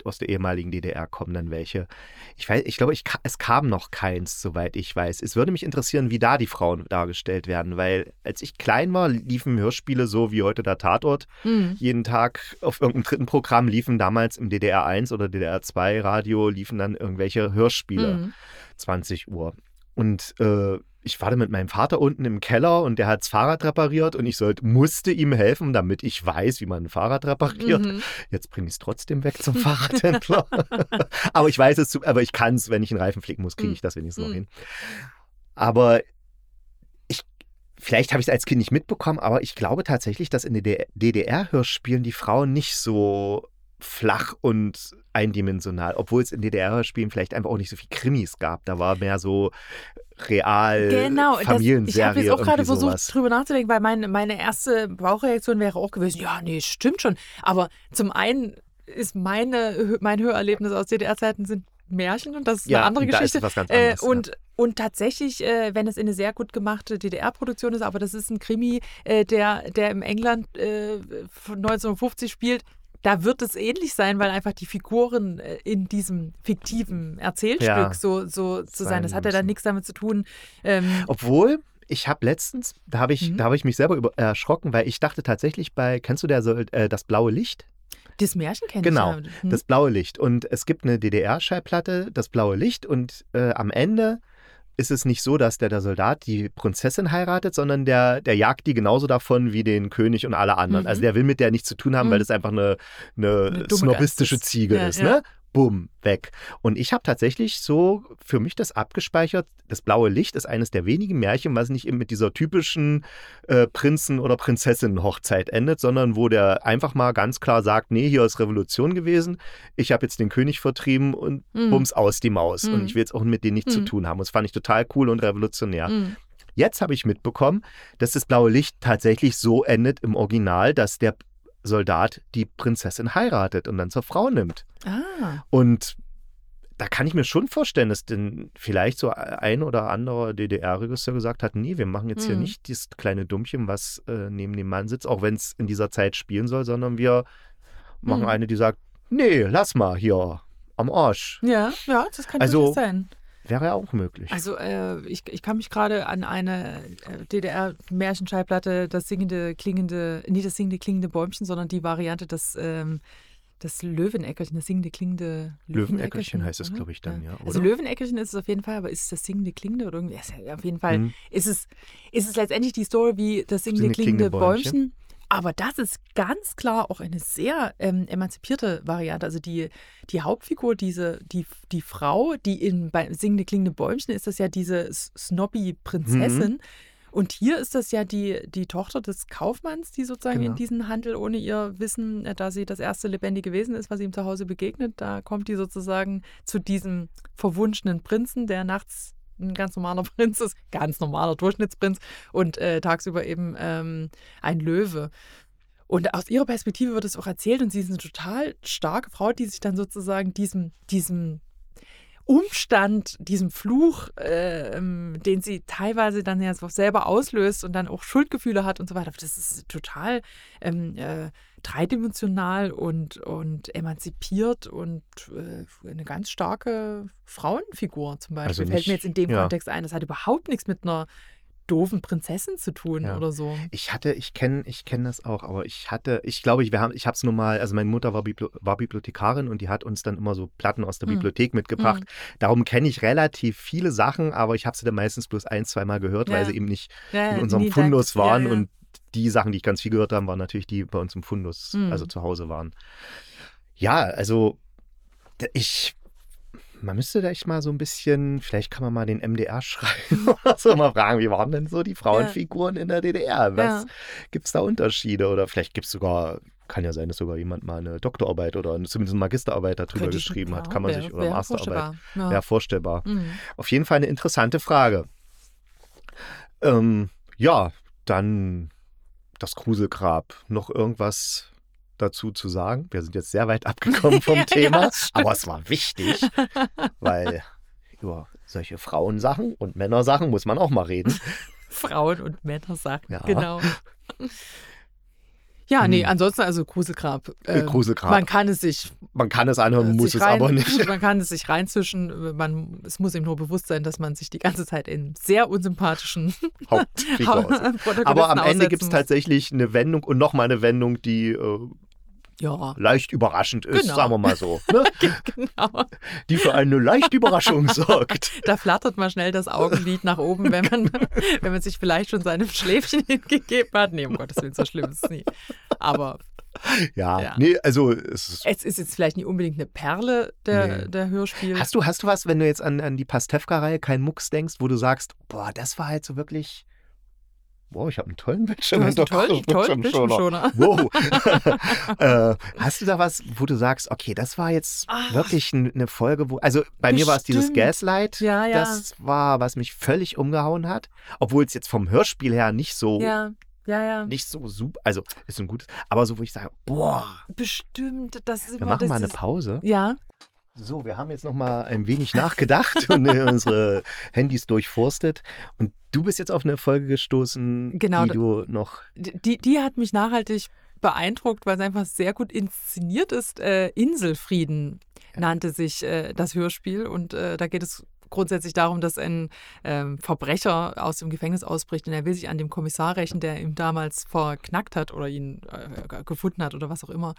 aus der ehemaligen DDR kommen dann welche. Ich weiß, ich glaube, ich, es kam noch keins, soweit ich weiß. Es würde mich interessieren, wie da die Frauen dargestellt werden, weil als ich klein war, liefen Hörspiele so wie heute der Tatort Mhm. jeden Tag auf irgendeinem dritten Programm liefen damals im DDR 1 oder DDR 2 Radio liefen dann irgendwelche Hörspiele, Mhm. 20 Uhr. Und äh, ich war da mit meinem Vater unten im Keller und der hat das Fahrrad repariert und ich sollte, musste ihm helfen, damit ich weiß, wie man ein Fahrrad repariert. Mhm. Jetzt bringe ich es trotzdem weg zum [laughs] Fahrradhändler. [laughs] aber ich weiß es, zu- aber ich kann es, wenn ich einen Reifen flicken muss, kriege ich das wenigstens noch Mhm. hin. Aber ich, vielleicht habe ich es als Kind nicht mitbekommen, aber ich glaube tatsächlich, dass in den DDR-Hörspielen die Frauen nicht so flach und eindimensional, obwohl es in DDR-Hörspielen vielleicht einfach auch nicht so viel Krimis gab. Da war mehr so real Genau, das, ich Familienserie habe jetzt auch gerade versucht, sowas. drüber nachzudenken, weil meine, meine erste Bauchreaktion wäre auch gewesen, ja, nee, stimmt schon. Aber zum einen ist meine, mein Hörerlebnis aus DDR-Zeiten sind Märchen und das ist Ja, eine andere und Geschichte. es was ganz äh, anderes, ja. und, und tatsächlich, äh, wenn es eine sehr gut gemachte DDR-Produktion ist, aber das ist ein Krimi, äh, der, der im England äh, von 1950 spielt, da wird es ähnlich sein, weil einfach die Figuren äh, in diesem fiktiven Erzählstück Ja, so, so zu sein. sein Das hat ja dann nichts damit zu tun. Ähm, Obwohl, ich habe letztens, da habe ich, Mhm. da habe ich mich selber über, erschrocken, weil ich dachte tatsächlich bei, kennst du der, äh, das blaue Licht? Das Märchen kenne Genau, ich ja. Hm. Das blaue Licht. Und es gibt eine DDR-Schallplatte, das blaue Licht. Und äh, am Ende ist es nicht so, dass der, der Soldat die Prinzessin heiratet, sondern der, der jagt die genauso davon wie den König und alle anderen. Mhm. Also der will mit der nichts zu tun haben, Mhm. weil das einfach eine, eine, Eine snobistische Ziege Ja, ist. ja. Ne? Bumm, weg. Und ich habe tatsächlich so für mich das abgespeichert. Das blaue Licht ist eines der wenigen Märchen, was nicht eben mit dieser typischen äh, Prinzen- oder Prinzessinnen-Hochzeit endet, sondern wo der einfach mal ganz klar sagt, nee, hier ist Revolution gewesen, ich habe jetzt den König vertrieben und Mhm. bums aus die Maus. Mhm. Und ich will jetzt auch mit denen nichts zu Mhm. tun haben. Und das fand ich total cool und revolutionär. Mhm. Jetzt habe ich mitbekommen, dass das blaue Licht tatsächlich so endet im Original, dass der Soldat die Prinzessin heiratet und dann zur Frau nimmt. Ah. Und da kann ich mir schon vorstellen, dass denn vielleicht so ein oder anderer DDR-Regisseur gesagt hat, nee, wir machen jetzt hier Mhm. nicht dieses kleine Dummchen, was äh, neben dem Mann sitzt, auch wenn es in dieser Zeit spielen soll, sondern wir machen Mhm. eine, die sagt, nee, lass mal hier am Arsch. Ja, ja, das kann Also, sein. Wäre ja auch möglich. Also äh, ich, ich kann mich gerade an eine äh, DDR-Märchenschallplatte, das singende, klingende, nicht das singende, klingende Bäumchen, sondern die Variante, das, ähm, das Löweneckerchen, das singende, klingende Löweneckerchen heißt es, glaube ich, dann, ja. Also Löweneckerchen ist es auf jeden Fall, aber ist es das singende, klingende oder irgendwie? Ja, auf jeden Fall mhm. ist, es, ist es letztendlich die Story wie das singende, klingende, klingende Bäumchen. Bäumchen aber das ist ganz klar auch eine sehr ähm, emanzipierte Variante. Also die, die Hauptfigur, diese, die, die Frau, die in bei Singende klingende Bäumchen ist das ja diese Snobby-Prinzessin. Mhm. Und hier ist das ja die, die Tochter des Kaufmanns, die sozusagen genau. in diesen Handel ohne ihr Wissen, äh, da sie das erste lebendige Wesen ist, was ihm zu Hause begegnet, da kommt die sozusagen zu diesem verwunschenen Prinzen, der nachts ein ganz normaler [laughs] Prinz ist, ganz normaler Durchschnittsprinz und äh, tagsüber eben ähm, ein Löwe. Und aus ihrer Perspektive wird es auch erzählt und sie ist eine total starke Frau, die sich dann sozusagen diesem, diesem Umstand, diesem Fluch, äh, den sie teilweise dann ja selber auslöst und dann auch Schuldgefühle hat und so weiter. Das ist total ähm, äh, dreidimensional und, und emanzipiert und äh, eine ganz starke Frauenfigur zum Beispiel. Also nicht, Fällt mir jetzt in dem ja. Kontext ein. Das hat überhaupt nichts mit einer doofen Prinzessin zu tun ja. oder so. Ich hatte, ich kenne ich kenn das auch, aber ich hatte, ich glaube, ich, ich habe es nur mal, also meine Mutter war, Bibli war, Bibliothekarin und die hat uns dann immer so Platten aus der mhm. Bibliothek mitgebracht. Mhm. Darum kenne ich relativ viele Sachen, aber ich habe sie dann meistens bloß ein, zwei Mal gehört, ja. weil sie eben nicht ja, in unserem Fundus waren und die Sachen, die ich ganz viel gehört habe, waren natürlich die bei uns im Fundus, mhm. also zu Hause waren. Ja, also ich man müsste da echt mal so ein bisschen, vielleicht kann man mal den MDR [laughs] schreiben oder so mal fragen, wie waren denn so die Frauenfiguren ja. in der DDR? Was ja. gibt es da Unterschiede? Oder vielleicht gibt es sogar, kann ja sein, dass sogar jemand mal eine Doktorarbeit oder zumindest eine Magisterarbeit darüber geschrieben hat. Kann man wär, sich, oder Masterarbeit. Vorstellbar. Ja. Wäre vorstellbar. Mhm. Auf jeden Fall eine interessante Frage. Ähm, ja, dann das Kruselgrab. Noch irgendwas dazu zu sagen. Wir sind jetzt sehr weit abgekommen vom [laughs] Thema, ja, aber es war wichtig, weil über solche Frauensachen und Männersachen muss man auch mal reden. [laughs] Frauen- und Männersachen, ja. genau. [laughs] Ja, nee, hm. ansonsten also Gruselgrab. Äh, Gruselgrab. Man kann es sich. Man kann es anhören, äh, muss es rein, aber nicht. [laughs] Man kann es sich reinzwischen. Man, es muss ihm nur bewusst sein, dass man sich die ganze Zeit in sehr unsympathischen [laughs] Hauptfigur [laughs] Aber am Ende gibt es tatsächlich eine Wendung und nochmal eine Wendung, die äh, ja. leicht überraschend ist, genau. sagen wir mal so. Ne? [laughs] genau. Die für eine leichte Überraschung [laughs] sorgt. Da flattert man schnell das Augenlid nach oben, wenn man, [laughs] wenn man sich vielleicht schon seinem Schläfchen hingegeben hat. Nee, um Gottes Willen, so schlimm ist es nie. Aber ja, ja, nee, also es ist, es ist jetzt vielleicht nicht unbedingt eine Perle der, nee. der Hörspiel. Hast du, hast du was, wenn du jetzt an, an die Pastewka-Reihe kein Mucks denkst, wo du sagst, boah, das war halt so wirklich Wow, ich habe einen tollen Bildschirm. Du hast einen tollen, Bildschirmschoner. Wow. [laughs] äh, hast du da was, wo du sagst, okay, das war jetzt Ach, wirklich eine Folge, wo, also bei bestimmt. mir war es dieses Gaslight, ja, ja. das war, was mich völlig umgehauen hat, obwohl es jetzt vom Hörspiel her nicht so ja. Ja, ja. Nicht so super, also ist ein gutes, aber so, wo ich sage, boah. Bestimmt, das ist immer Wir machen mal eine Pause. Ja. So, wir haben jetzt noch mal ein wenig nachgedacht und [laughs] unsere Handys durchforstet. Und du bist jetzt auf eine Folge gestoßen, genau, die du noch. Die, die hat mich nachhaltig beeindruckt, weil es einfach sehr gut inszeniert ist. Äh, Inselfrieden nannte sich äh, das Hörspiel. Und äh, da geht es grundsätzlich darum, dass ein ähm, Verbrecher aus dem Gefängnis ausbricht und er will sich an dem Kommissar rächen, der ihn damals verknackt hat oder ihn äh, gefunden hat oder was auch immer.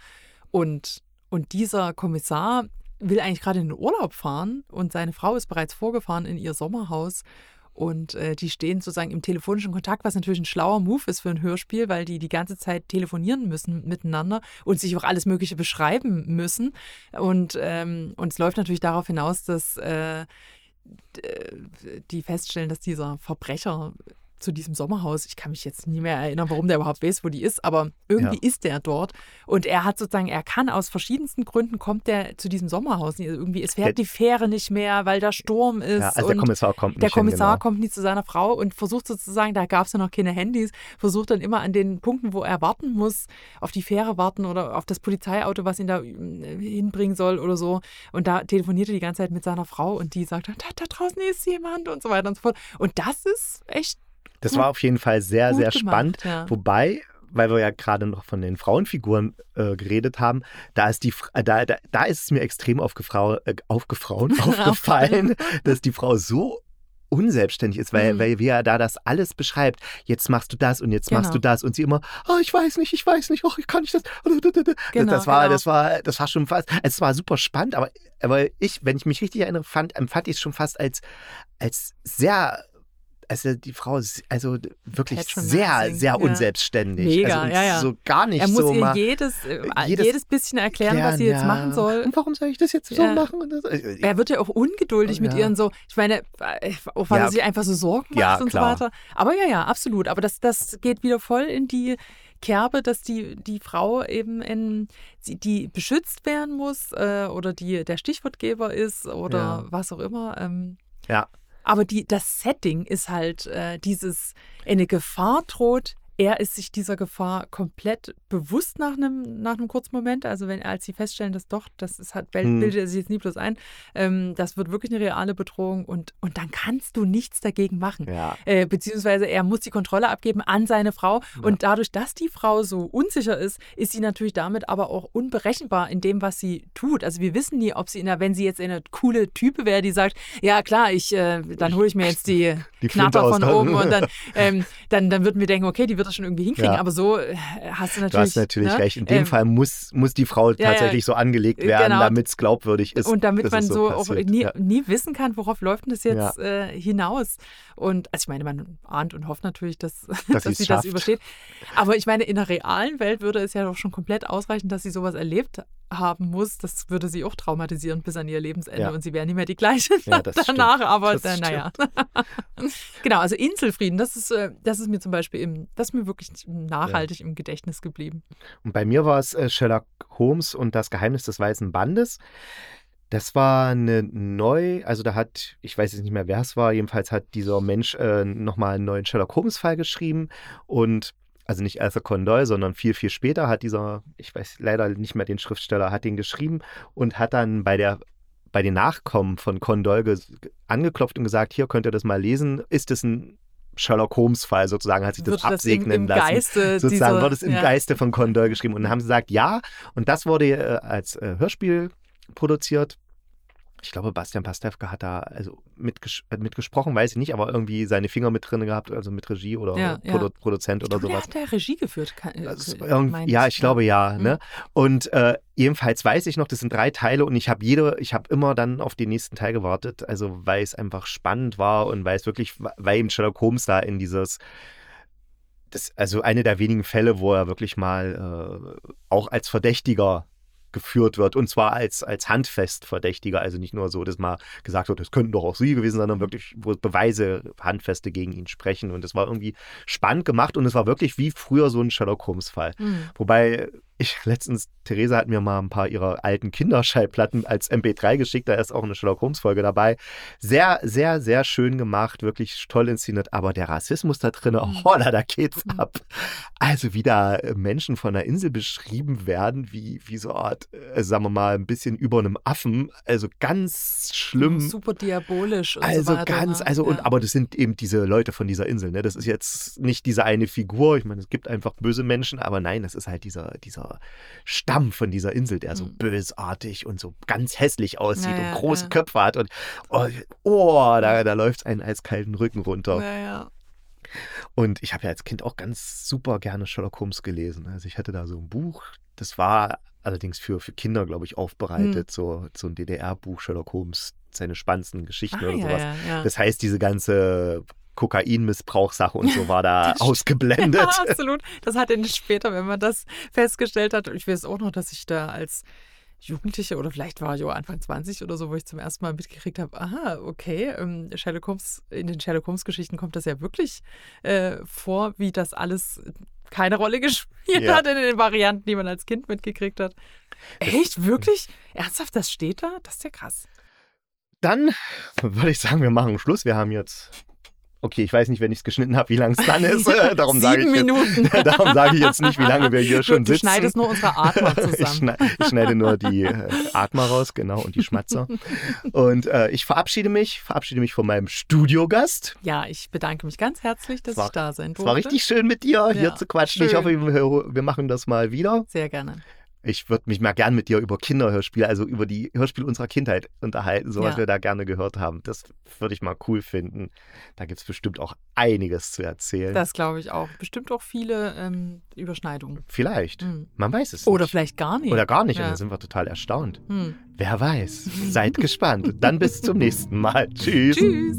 Und, und dieser Kommissar will eigentlich gerade in den Urlaub fahren und seine Frau ist bereits vorgefahren in ihr Sommerhaus. Und äh, die stehen sozusagen im telefonischen Kontakt, was natürlich ein schlauer Move ist für ein Hörspiel, weil die die ganze Zeit telefonieren müssen miteinander und sich auch alles Mögliche beschreiben müssen. Und, ähm, und es läuft natürlich darauf hinaus, dass äh, die feststellen, dass dieser Verbrecher zu diesem Sommerhaus. Ich kann mich jetzt nie mehr erinnern, warum der überhaupt weiß, wo die ist, aber irgendwie ja. ist der dort. Und er hat sozusagen, er kann aus verschiedensten Gründen kommt der zu diesem Sommerhaus. Irgendwie, es fährt die Fähre nicht mehr, weil da Sturm ist. Ja, also der Kommissar kommt nicht. Der Kommissar hin, genau. kommt nie zu seiner Frau und versucht sozusagen, da gab es ja noch keine Handys, versucht dann immer an den Punkten, wo er warten muss, auf die Fähre warten oder auf das Polizeiauto, was ihn da äh, hinbringen soll oder so. Und da telefoniert er die ganze Zeit mit seiner Frau und die sagt, da, da draußen ist jemand und so weiter und so fort. Und das ist echt das war auf jeden Fall sehr, sehr gemacht, spannend. Ja. Wobei, weil wir ja gerade noch von den Frauenfiguren äh, geredet haben, da ist die äh, da, da, da ist es mir extrem aufgefrau, äh, aufgefrauen, [laughs] aufgefallen, [laughs] dass die Frau so unselbstständig ist, weil, mhm. weil wie er da das alles beschreibt. Jetzt machst du das und jetzt genau. machst du genau. das und sie immer, oh, ich weiß nicht, ich weiß nicht, oh, ich kann nicht [laughs] das. Genau, das war, genau. das war, das war schon fast, es war super spannend, aber, aber ich, wenn ich mich richtig erinnere, fand, empfand ich es schon fast als, als sehr also die Frau ist also wirklich sehr, sehr unselbstständig. Mega, also ja, ja. So gar nicht er muss so ihr mal, jedes, äh, jedes, jedes bisschen erklären, erklären, was sie jetzt ja. machen soll. Und warum soll ich das jetzt so machen? Äh, er wird ja auch ungeduldig mit ihr und so. Ich meine, äh, auch weil er sich einfach so Sorgen macht und klar. so weiter. Aber ja, ja, absolut. Aber das, das geht wieder voll in die Kerbe, dass die, die Frau eben in, die beschützt werden muss äh, oder die der Stichwortgeber ist oder was auch immer. Ähm, ja. Aber die, das Setting ist halt äh, dieses, eine Gefahr droht, er ist sich dieser Gefahr komplett bewusst nach einem, nach einem kurzen Moment. Also wenn als sie feststellen, dass doch, das ist halt, hm. bildet er sich jetzt nie bloß ein, ähm, das wird wirklich eine reale Bedrohung und, und dann kannst du nichts dagegen machen. Ja. Äh, beziehungsweise er muss die Kontrolle abgeben an seine Frau. Ja. Und dadurch, dass die Frau so unsicher ist, ist sie natürlich damit aber auch unberechenbar in dem, was sie tut. Also wir wissen nie, ob sie in der, wenn sie jetzt eine coole Type wäre, die sagt, ja klar, ich, äh, dann hole ich mir jetzt die, [laughs] die Knapper von oben und dann, [laughs] ähm, dann, dann würden wir denken, okay, die wird das schon irgendwie hinkriegen. Ja. Aber so äh, hast du natürlich. Du hast natürlich ne? recht. In dem ähm, Fall muss, muss die Frau tatsächlich ja, so angelegt werden, genau. damit es glaubwürdig ist. Und damit man so, auch nie, nie, wissen kann, worauf läuft denn das jetzt äh, hinaus. Und also ich meine, man ahnt und hofft natürlich, dass, [laughs] dass, dass sie schafft. das übersteht. Aber ich meine, in der realen Welt würde es ja doch schon komplett ausreichen, dass sie sowas erlebt haben muss, das würde sie auch traumatisieren bis an ihr Lebensende ja. und sie wäre nicht mehr die gleiche ja, [laughs] danach. Stimmt. Aber das äh, naja. [laughs] genau, also Inselfrieden, das ist, äh, das ist mir zum Beispiel im, das ist mir wirklich nachhaltig ja. im Gedächtnis geblieben. Und bei mir war es äh, Sherlock Holmes und das Geheimnis des Weißen Bandes. Das war eine neu, also da hat, ich weiß jetzt nicht mehr, wer es war, jedenfalls hat dieser Mensch äh, nochmal einen neuen Sherlock Holmes-Fall geschrieben und also nicht Arthur Conan Doyle, sondern viel, viel später hat dieser, ich weiß leider nicht mehr den Schriftsteller, hat den geschrieben und hat dann bei der bei den Nachkommen von Conan Doyle angeklopft und gesagt, hier könnt ihr das mal lesen. Ist es ein Sherlock Holmes-Fall sozusagen, hat sich das, das absegnen im, im lassen. Geiste sozusagen diese, wurde es im ja. Geiste von Conan Doyle geschrieben. Und dann haben sie gesagt, ja. Und das wurde äh, als äh, Hörspiel produziert ich glaube, Bastian Pastewka hat da also mitges äh, mitgesprochen, weiß ich nicht, aber irgendwie seine Finger mit drin gehabt, also mit Regie oder ja, Produ ja. Produzent ich oder glaube, sowas. Der hat der Regie geführt. Kann, also, ja, ich glaube ja. Mhm. Ne? Und äh, jedenfalls weiß ich noch, das sind drei Teile und ich habe jede, ich habe immer dann auf den nächsten Teil gewartet, also weil es einfach spannend war und weil es wirklich, weil eben Sherlock Holmes da in dieses das, also eine der wenigen Fälle, wo er wirklich mal äh, auch als Verdächtiger geführt wird. Und zwar als, als handfest Verdächtiger. Also nicht nur so, dass mal gesagt wird, das könnten doch auch Sie gewesen sein, sondern wirklich, wo Beweise, handfeste gegen ihn sprechen. Und es war irgendwie spannend gemacht und es war wirklich wie früher so ein Sherlock Holmes-Fall. Mhm. Wobei ich letztens, Theresa hat mir mal ein paar ihrer alten Kinderschallplatten als MP3 geschickt, da ist auch eine Sherlock Holmes-Folge dabei. Sehr, sehr, sehr schön gemacht, wirklich toll inszeniert, aber der Rassismus da drin, oh, holla, da geht's mhm. ab. Also wie da äh, Menschen von der Insel beschrieben werden, wie, wie so eine Art, äh, sagen wir mal, ein bisschen über einem Affen, also ganz schlimm. Super diabolisch und Also so weiter, ganz, ne? also, ja. und, aber das sind eben diese Leute von dieser Insel, ne? Das ist jetzt nicht diese eine Figur, ich meine, es gibt einfach böse Menschen, aber nein, das ist halt dieser, dieser Stamm von dieser Insel, der so mhm. bösartig und so ganz hässlich aussieht naja, und große ja. Köpfe hat und oh, oh da, da läuft es einen eiskalten Rücken runter. Naja. Und ich habe ja als Kind auch ganz super gerne Sherlock Holmes gelesen. Also ich hatte da so ein Buch, das war allerdings für, für Kinder, glaube ich, aufbereitet, hm. so, so ein DDR-Buch, Sherlock Holmes, seine spannendsten Geschichten ah, oder sowas. Ja, ja. Das heißt, diese ganze Kokainmissbrauchssache und so war da [laughs] ausgeblendet. [laughs] Ja, absolut. Das hat ihn später, wenn man das festgestellt hat. Ich weiß auch noch, dass ich da als Jugendliche oder vielleicht war ich auch Anfang 20 oder so, wo ich zum ersten Mal mitgekriegt habe, aha, okay, ähm, Sherlock Holmes, in den Sherlock Holmes Geschichten kommt das ja wirklich äh, vor, wie das alles keine Rolle [laughs] gespielt ja. hat in den Varianten, die man als Kind mitgekriegt hat. Echt? Wirklich? Ernsthaft, das steht da? Das ist ja krass. Dann würde ich sagen, wir machen Schluss. Wir haben jetzt Okay, ich weiß nicht, wenn ich es geschnitten habe, wie lang es dann ist. [laughs] Äh, darum sage ich. Jetzt, [laughs] darum sage ich jetzt nicht, wie lange wir hier schon du, sitzen. Du schneidest nur unsere Atmer [laughs] zusammen. ich, schneide, ich schneide nur die äh, Atmer raus, genau, und die Schmatzer. Und äh, ich verabschiede mich, verabschiede mich von meinem Studiogast. Ja, ich bedanke mich ganz herzlich, dass war, ich da sein durfte. Es war richtig schön mit dir hier Ja, zu quatschen. schön. Ich hoffe, wir, wir machen das mal wieder. Sehr gerne. Ich würde mich mal gern mit dir über Kinderhörspiele, also über die Hörspiele unserer Kindheit unterhalten, so was Ja. wir da gerne gehört haben. Das würde ich mal cool finden. Da gibt es bestimmt auch einiges zu erzählen. Das glaube ich auch. Bestimmt auch viele ähm, Überschneidungen. vielleicht. Hm. Man weiß es Oder nicht. vielleicht gar nicht. Oder gar nicht. Und Ja. dann sind wir total erstaunt. Hm. Wer weiß. Seid gespannt. Dann bis zum nächsten Mal. [laughs] Tschüss. Tschüss.